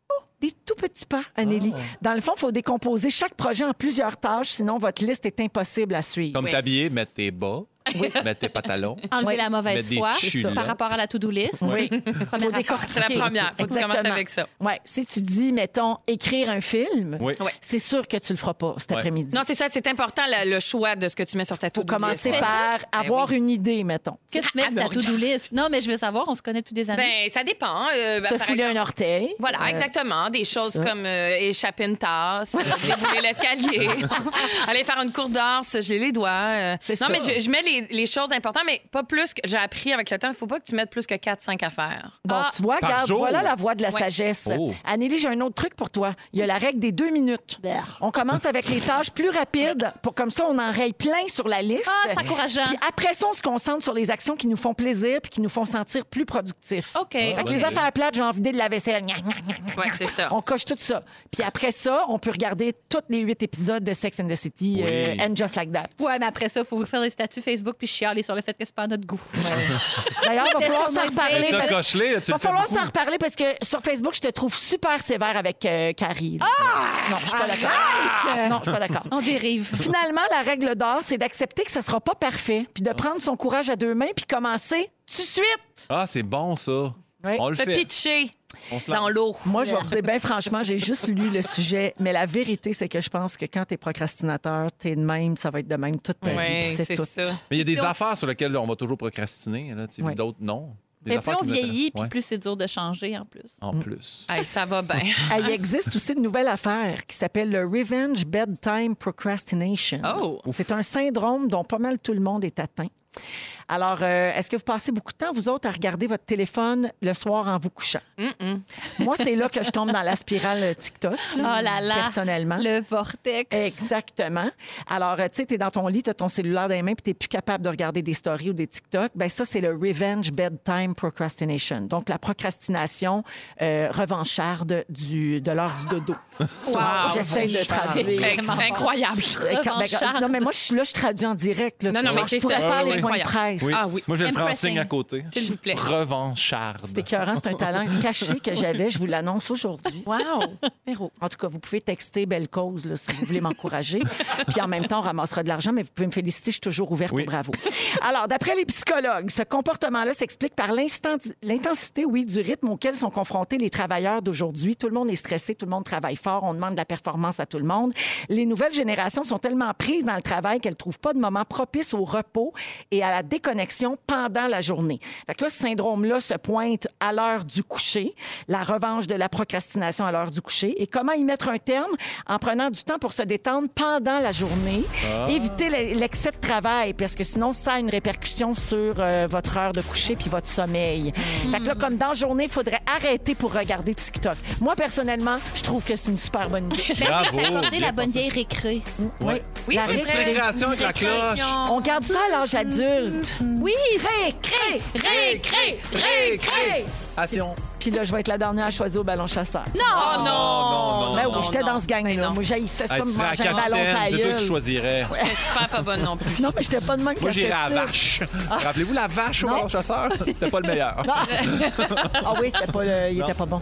Oh, Des tout petits pas, Anélie. Ah. Dans le fond, il faut décomposer chaque projet en plusieurs tâches, sinon votre liste est impossible à suivre. Comme t'habiller, mettre tes bas, *laughs* mettre tes pantalons. Enlever Oui. la mauvaise foi par rapport à la to-do list. Oui. Première Faut affaire. décortiquer. C'est la première. Faut que tu commences Exactement. avec ça. Ouais. Si tu dis, mettons, écrire un film, Oui. C'est sûr que tu le feras pas cet Ouais. après-midi. Non, c'est ça, c'est important le, le choix de ce que tu mets sur ta faut to-do commencer list. par avoir une idée, mettons. Qu'est-ce que tu mets sur ta Ah, ben, to-do list? Non, mais je veux savoir, on se connaît depuis des années. Ben, ça dépend. Euh, ben, Se fouler exemple- un orteil. Voilà, Euh, exactement. Des choses ça. comme euh, échapper une tasse, euh, *laughs* débouler l'escalier, *laughs* aller faire une course d'or, se geler les doigts. euh. Non, mais je, je mets les, les choses importantes, mais pas plus que j'ai appris avec le temps. Il faut pas que tu mettes plus que 4-5 affaires. Bon, Ah, tu vois, regarde, voilà la voie de la Ouais. sagesse. Oh. Anneli, j'ai un autre truc pour toi. Il y a la règle des deux minutes. On commence avec les tâches plus rapides, pour comme ça, on en raye plein sur la liste. Ah, c'est encourageant. Puis après ça, on se concentre sur les actions qui nous font plaisir puis qui nous font sentir plus productifs. OK. Fait que les affaires plates, j'ai envie de la vaisselle. Ouais, c'est ça. On coche tout ça. Puis après ça, on peut regarder tous les huit épisodes de Sex and the City Oui. euh, and Just Like That. Ouais, mais après ça, il faut faire des statuts Facebook puis chialer sur le fait que c'est pas à notre goût. *laughs* *laughs* D'ailleurs, il va falloir s'en reparler. dire. Ça, parce- coche-les, là, tu Il va le fais falloir beaucoup. s'en reparler parce que sur Facebook, je te trouve super sévère avec euh, Carrie. là. non, je suis pas d'accord. Non, je suis pas d'accord. On dérive. Finalement, la règle d'or, c'est d'accepter que ça sera pas parfait, puis de prendre son courage à deux mains, puis commencer tout de suite. Ah, c'est bon, ça. Oui. On le fait. pitcher On se dans l'eau. Moi, je vais vous dire, bien franchement, j'ai juste lu le sujet, mais la vérité, c'est que je pense que quand t'es procrastinateur, t'es de même, ça va être de même toute ta vie, Oui, puis c'est tout. ça. Mais il y a des affaires sur lesquelles on va toujours procrastiner. Là. D'autres, non. Des Mais plus on vieillit, puis plus c'est dur de changer en plus. En plus. Hey, ça va bien. *laughs* Il existe aussi une nouvelle affaire qui s'appelle le Revenge Bedtime Procrastination. Oh. C'est un syndrome dont pas mal tout le monde est atteint. Alors, euh, est-ce que vous passez beaucoup de temps, vous autres, à regarder votre téléphone le soir en vous couchant? Moi, c'est là que je tombe dans la spirale euh, TikTok, Oh là, là personnellement. Le vortex. Exactement. Alors, euh, tu sais, tu es dans ton lit, tu as ton cellulaire dans les mains, puis tu plus capable de regarder des stories ou des TikTok. Ben ça, c'est le revenge bedtime procrastination. Donc, la procrastination euh, revancharde du, de l'heure du dodo. J'essaie de traduire. Incroyable. Ben, non, mais moi, je suis là, je traduis en direct. Là, Non, non, mais je pourrais ça. faire Oui, les oui. points de Incroyable. Oui. Ah oui. Moi, je vais le prendre en Impressing. signe à côté. S'il vous plaît. Revancharde. C'est écœurant, c'est un talent *laughs* caché que j'avais. Je vous l'annonce aujourd'hui. Wow. En tout cas, vous pouvez texter Belle Cause là, si vous voulez m'encourager. *laughs* Puis en même temps, on ramassera de l'argent, mais vous pouvez me féliciter, je suis toujours ouverte Oui. au bravo. Alors, d'après les psychologues, ce comportement-là s'explique par l'intensité, oui, du rythme auquel sont confrontés les travailleurs d'aujourd'hui. Tout le monde est stressé, tout le monde travaille fort, on demande de la performance à tout le monde. Les nouvelles générations sont tellement prises dans le travail qu'elles ne trouvent pas de moment propice au repos et à la déconnexion pendant la journée. Fait que là, ce syndrome-là se pointe à l'heure du coucher, la revanche de la procrastination à l'heure du coucher. Et comment y mettre un terme? En prenant du temps pour se détendre pendant la journée. Éviter le- l'excès de travail, parce que sinon, ça a une répercussion sur euh, votre heure de coucher puis votre sommeil. Fait que là, comme dans la journée, il faudrait arrêter pour regarder TikTok. Moi, personnellement, je trouve que c'est une super bonne idée. Bravo, s'accorder la bonne vieille récré. Ouais. Oui, La récréation avec la cloche. On garde ça à l'âge adulte. Oui, Récré! Récré, récré. Passion. Puis là, je vais être la dernière à choisir au ballon chasseur. Oh non! non, Ben non, oui, j'étais non. dans ce gang-là. Non. Moi, j'haïssais ça, me à manger un ballon capitaine, c'est toi qui choisirais. J'étais super pas bonne non plus. Non, mais j'étais pas de même Moi, j'irais à la vache. Rappelez-vous la vache au Non. ballon chasseur? C'était pas le meilleur. *laughs* Ah oui, c'était pas le- il était pas bon.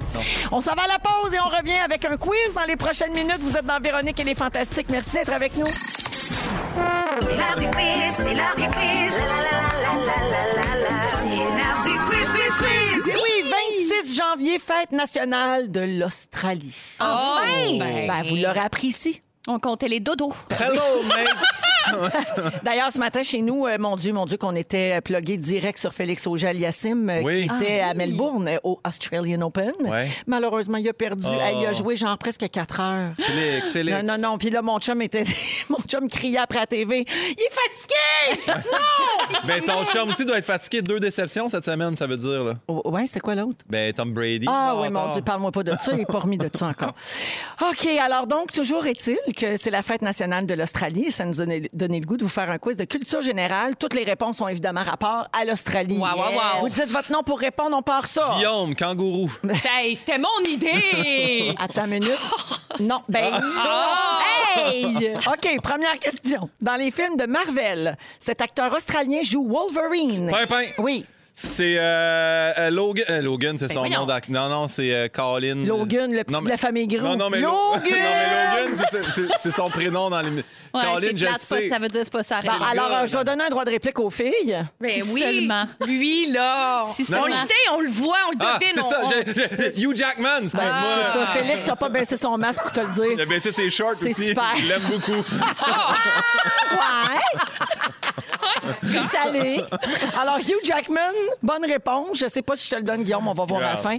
On s'en va à la pause et on revient avec un quiz dans les prochaines minutes. Vous êtes dans Véronique et les Fantastiques. Merci d'être avec nous. C'est l'heure du quiz, c'est l'heure du quiz. La, la, la, C'est l'heure du quiz, quiz, quiz. Et oui, 26 janvier, fête nationale de l'Australie. Enfin! Ben, vous l'aurez appris ici. On comptait les dodos. Hello, *laughs* mate! D'ailleurs, ce matin, chez nous, euh, mon Dieu, mon Dieu, qu'on était plugué direct sur Félix Auger-Aliassime, euh, Oui. qui était à Melbourne, euh, au Australian Open. Ouais. Malheureusement, il a perdu. Oh. Hey, Il a joué genre presque 4 heures. Félix, Félix. Non, non, non. Puis là, mon chum était. *laughs* mon chum criait après la TV. Il est fatigué! *laughs* Ben, ton chum aussi doit être fatigué. Deux déceptions cette semaine, ça veut dire. Là. Oh, ouais, c'est quoi l'autre? Ben, Tom Brady. Ah oui, mon Dieu, parle-moi pas de ça. Il n'est pas remis de ça encore. OK, alors donc, toujours est-il que c'est la fête nationale de l'Australie. Ça nous a donné donné le goût de vous faire un quiz de culture générale. Toutes les réponses ont évidemment rapport à l'Australie. Wow, wow, wow. Vous dites votre nom pour répondre, on part ça. Guillaume, kangourou. *laughs* Hey, c'était mon idée! *laughs* Attends une minute. *laughs* Non, ben. Hey! OK, première question. Dans les films de Marvel, cet acteur australien joue Wolverine. Pimpin. Oui. C'est euh, euh, Logan. euh, Logan, c'est son voyons. nom d'acteur. Non, non, c'est euh, Colin. Logan, le petit Non, de la famille Gros. Non, non, mais Lo- *laughs* Logan! non, mais Logan, c'est- son prénom dans les. Ouais, Colin, je plate, sais. ça veut dire c'est pas ça. Bon, Arrête. alors, euh, je vais donner un droit de réplique aux filles. Ben Si oui, seulement. lui, là. Si on le sait, on le voit, on le Ah, devine. c'est ça. on- Hugh Jackman, Ben, excuse-moi. c'est ça. Félix n'a pas baissé son masque pour te le Il a dire. baissé ses shorts C'est aussi. super. Il l'aime beaucoup. *laughs* Ouais! *laughs* C'est salé. Alors, Hugh Jackman, bonne réponse. Je sais pas si je te le donne, Guillaume, on va voir à la fin.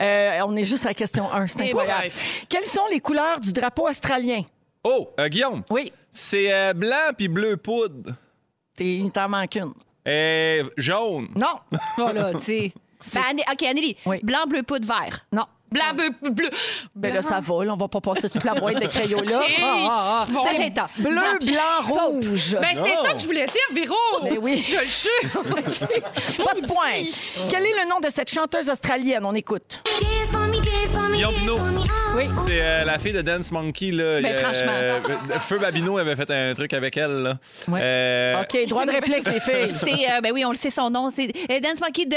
Euh, on est juste à la question 1, c'est incroyable. bref. Quelles sont les couleurs du drapeau australien? Oh, euh, Guillaume. Oui, C'est euh, blanc puis bleu poudre. t'es- t'en manque une. Et jaune. Non, Voilà, tu sais. *laughs* Ben, OK, Anneli. Oui. Blanc, bleu, poudre, vert. non. Blanc, bleu, bleu. Ben là, ça va, là, on va pas passer toute la boîte de crayons là. *laughs* OK. Ah, ah, ah. Sagetta. Bleu, blanc, rouge. Ben, c'était ça que je voulais dire, Véro. Ben oui. Je le jure. *laughs* Pas de point. Quel est le nom de cette chanteuse australienne? On écoute. Guillaume Pinot. Oui. C'est euh, la fille de Dance Monkey. Là. Ben, Il, franchement. euh, Feu Babino avait fait un truc avec elle. Là. Ouais. Euh, OK, droit de réplique, les filles. *laughs* C'est, euh, ben oui, on le sait son nom. C'est euh, Dance Monkey de.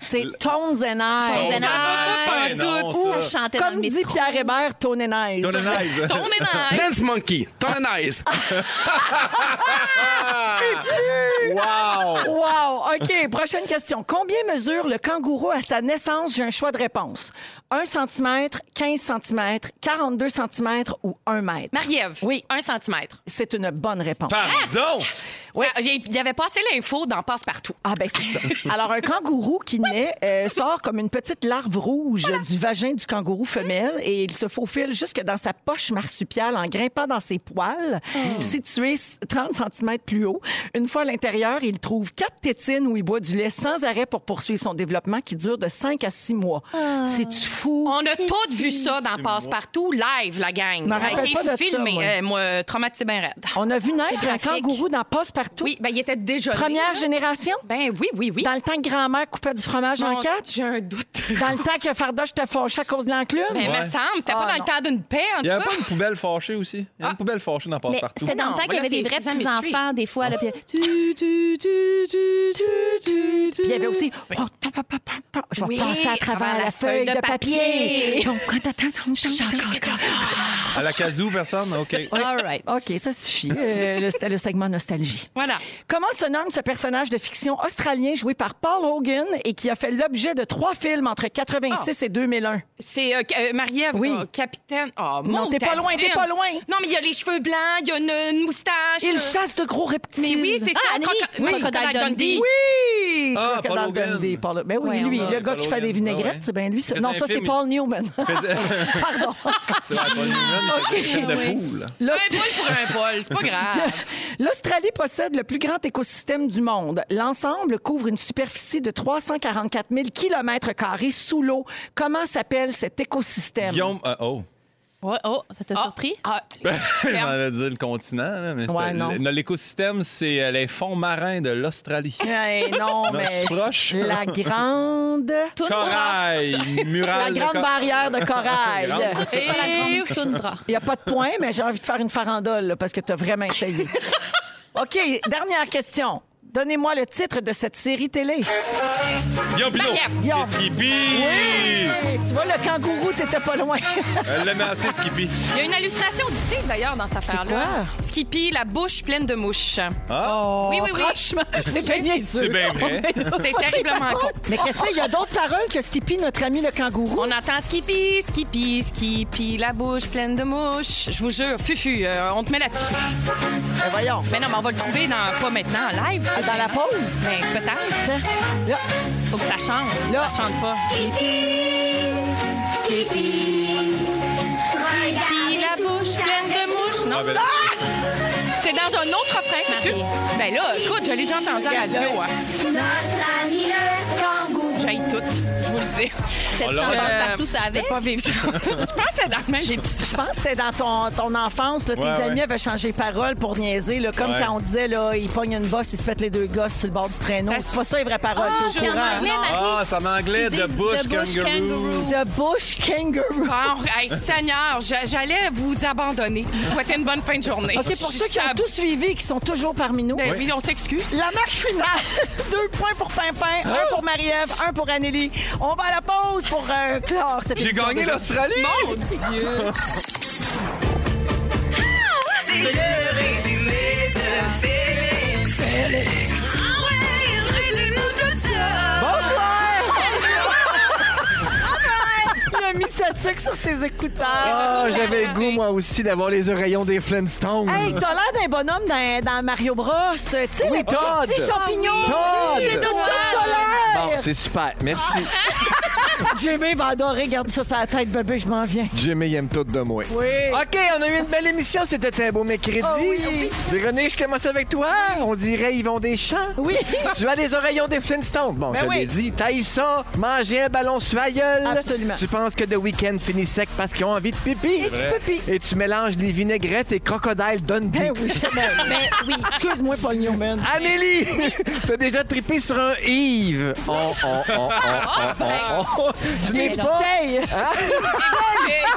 C'est Tones and I. Tones and nom, Ouh, ça. elle chantait dans le Comme dit métro. Pierre Hébert, Tone and Eyes. Tony Nice. Ton ménage. Dance Monkey, ton *laughs* nice. wow! Wow! OK, prochaine question. Combien mesure le kangourou à sa naissance? J'ai un choix de réponse. 1 cm, 15 cm, 42 cm ou 1 mètre? Marie-Ève. Oui. Un centimètre. C'est une bonne réponse. Pardon! J'ai- Il y avait passé l'info dans Passe-Partout. Ah ben c'est ça. Alors un kangourou qui naît euh, sort comme une petite larve rouge du vagin du kangourou femelle et il se faufile jusque dans sa poche marsupiale en grimpant dans ses poils situés 30 cm plus haut. Une fois à l'intérieur, il trouve quatre tétines où il boit du lait sans arrêt pour poursuivre son développement qui dure de 5 à 6 mois. C'est fou? On a tous vu ça dans Passe-Partout, live, la gang. Ça a été pas de ça, filmé. moi. Euh, moi, traumatisé bien raide. On a vu naître un kangourou dans Passe-Partout. Oui, ben il était déjà Première là. génération? Ben oui, oui, oui. Dans le temps que grand-mère coupait du fromage en quatre? J'ai un doute. Dans le temps que Fardoche t'a fâché à cause de l'enclume? Ben, Ouais. me semble, c'était Ah, pas dans non. le temps d'une paix, en Il tout n'y avait cas. pas une poubelle fâchée aussi? Il y a une poubelle fâchée dans Mais Passe-Partout. c'était dans le temps qu'il y avait des vrais Sesame Street. petits-enfants, des fois. Là, puis... tu, tu, tu, tu, tu, tu, Puis il y avait aussi. Oh. Je vais passer à travers la feuille de papier. À la casou, personne? OK. All right. OK, ça suffit. Euh, C'était le segment nostalgie. Voilà. Comment se nomme ce personnage de fiction australien joué par Paul Hogan et qui a fait l'objet de trois films entre 86 et 2001? C'est euh, euh, Marie-Ève, Oui. euh, capitaine. Oh, Non, mon t'es pas loin, t'es pas loin. Non, mais il y a les cheveux blancs, il y a une, une moustache. Il euh, chasse de gros reptiles. Mais oui, c'est Ah, ça. Anneli, Croco- oui, Crocodile Dundee. Oui! Ah, Crocodile Paul Hogan. Dundee, Paul- Ben oui, Ouais, lui, le gars Paul qui fait des Hogan. vinaigrettes, Ah ouais. c'est bien lui. Non, ça, c'est Paul Newman. *laughs* *laughs* Pardon. *laughs* C'est Paul Newman, il un film de poule. Un pour un c'est pas grave. L'Australie possède le plus grand écosystème du monde. L'ensemble couvre une superficie de 344 000 km sous l'eau. Comment s'appelle cet écosystème? Guillaume, euh, oh. Ouais, oh, ça t'a surpris? Ah, *laughs* *laughs* On allait dire le continent, là, mais c'est Ouais, pas- non. le- L'écosystème, c'est euh, les fonds marins de l'Australie. *laughs* Non, mais proche. la grande... Corail, La murale grande cor- barrière de corail. grande. C'est pas la grande toundra. Il n'y a pas de point, mais j'ai envie de faire une farandole là, parce que tu as vraiment essayé. OK, dernière question. Donnez-moi le titre de cette série télé. Guillaume Pinot. Marie-Ève. Guillaume. C'est Skippy. Oui! Tu vois, le kangourou, t'étais pas loin. Elle l'aimait assez, Skippy. Il y a une hallucination auditive d'ailleurs dans cette affaire-là. quoi? Skippy, la bouche pleine de mouches. Ah, Oui, oui, oui. Franchement, *laughs* c'est bien niaiseux. c'est bien vrai. C'est terriblement con. Mais qu'est-ce que c'est? Il y a d'autres paroles que Skippy, notre ami le kangourou? On entend Skippy, Skippy, Skippy, la bouche pleine de mouches. Je vous jure, Fufu, euh, on te met là-dessus. Voyons. Mais non, mais on va le trouver dans, pas maintenant, en live. Dans la pause? Mais peut-être. Là, Faut que ça chante. Là. Ça chante pas. Skippy, la bouche pleine de mouches. Non, Ah, ben là, c'est dans un autre refrain. Fufu. Ben là, écoute, je l'ai déjà entendu à la radio. hein. J'aille tout, je vous le dis. Cette l'a- chanson partout, ça je avait. peux pas vivre ça. *laughs* je pense que c'est dans le même. je pense que c'était dans ton, ton enfance. Là, tes Ouais, amis ouais. avaient changé parole pour niaiser. Là, comme Ouais. quand on disait, là, ils pognent une bosse, ils se pètent les deux gosses sur le bord du traîneau. C'est pas ça les vraies paroles. Ah, suis en courant? anglais, Marie. Ah, ça m'anglais The Bush kangaroo. The Bush Kangaroo. Hey, Seigneur, j'a- j'allais vous abandonner. Vous souhaitez une bonne fin de journée. OK, pour ceux qui ont tout suivi et qui sont toujours parmi nous, Ben oui, on s'excuse. La marque finale. *laughs* Deux points pour Pimpin, un pour Marie-Ève, un pour Anneli. On va à la pause pour euh, clore cette J'ai gagné l'Australie! Mon Dieu. *laughs* C'est le résumé de Félix. Félix. Ah ouais, il résume tout ça. Bonsoir! *laughs* Il a mis sa tuque sur ses écouteurs. Ah, j'avais le goût, moi aussi, d'avoir les oreillons des Flintstones. Hey, t'as l'air d'un bonhomme dans, dans Mario Bros. Tu sais, Oui, le Todd. petit champignon. Todd. C'est de ça t'as c'est super. Merci. *laughs* Jimmy va adorer. Garde ça sur la tête, bébé, je m'en viens. Jimmy il aime tout de moi. Oui. OK, on a eu une belle émission. C'était un beau mercredi. Oh oui. Véronique, je commence avec toi. On dirait Yvon Deschamps. Oui. *laughs* Tu as les oreillons des Flintstones. Bon, Ben je oui. l'ai dit. Taille ça, manger un ballon sur la gueule. Absolument. Tu penses que The Weeknd finit sec parce qu'ils ont envie de pipi? Et tu pipi. Et tu mélanges les vinaigrettes et crocodile Dundee. Ben oui, mais, *laughs* mais oui. Excuse-moi, Paul Newman. Amélie, t'as déjà trippé sur un Yves. Oh, oh, oh, oh, oh, oh, oh. Tu n'es *laughs*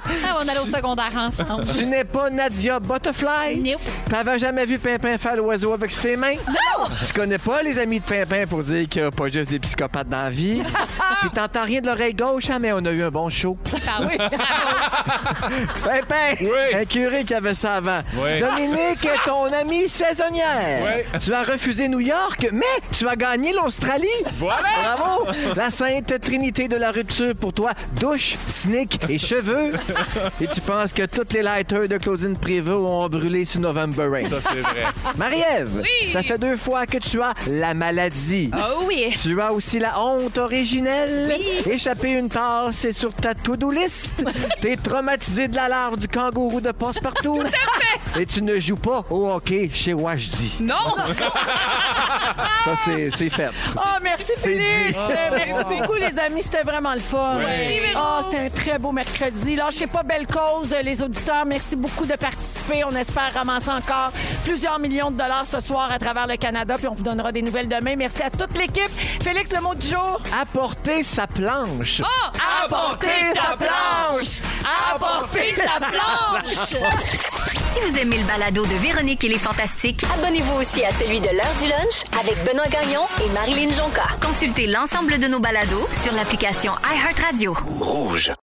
Ah, on allait au secondaire ensemble. tu n'es pas Nadia Butterfly? Nope. T'avais jamais vu Pimpin faire l'oiseau avec ses mains? Non! Tu connais pas les amis de Pimpin pour dire qu'il n'y a pas juste des psychopathes dans la vie? *laughs* Puis t'entends rien de l'oreille gauche, hein, mais on a eu un bon show. Ah oui. *laughs* Pimpin! Oui. Un curé qui avait ça avant. Oui. Dominique est ton ami saisonnière. Oui. Tu as refusé New York, mais tu as gagné l'Australie. Voilà! Bravo! La sainte trinité de la rupture pour toi, douche, sneak et cheveux. Et tu penses que toutes les lighters de Claudine Prévost ont brûlé sur November Rain? Ça, c'est vrai. Marie-Ève, Oui. ça fait deux fois que tu as la maladie. Oh oui. Tu as aussi la honte originelle. Échapper une tasse, c'est sur ta to-do list. *laughs* T'es traumatisé de la larve du kangourou de passe-partout. Et tu ne joues pas au hockey chez Wajdi. Non! Ça, c'est c'est fait. Oh, merci C'est Félix. dit. Euh, Merci beaucoup, les amis. C'était vraiment le fun. Oh, c'était un très beau mercredi. Lâchez pas belle cause, les auditeurs. Merci beaucoup de participer. On espère ramasser encore plusieurs millions de dollars ce soir à travers le Canada. Puis on vous donnera des nouvelles demain. Merci à toute l'équipe. Félix, le mot du jour? Apporter sa planche. Apporter sa planche! Apporter sa planche! Si vous aimez le balado de Véronique et les Fantastiques, Abonnez-vous aussi à celui de l'heure du lunch avec Benoît Gagnon et Marilyn Jonca. consultez l'ensemble de nos balados sur l'application iHeartRadio. Rouge.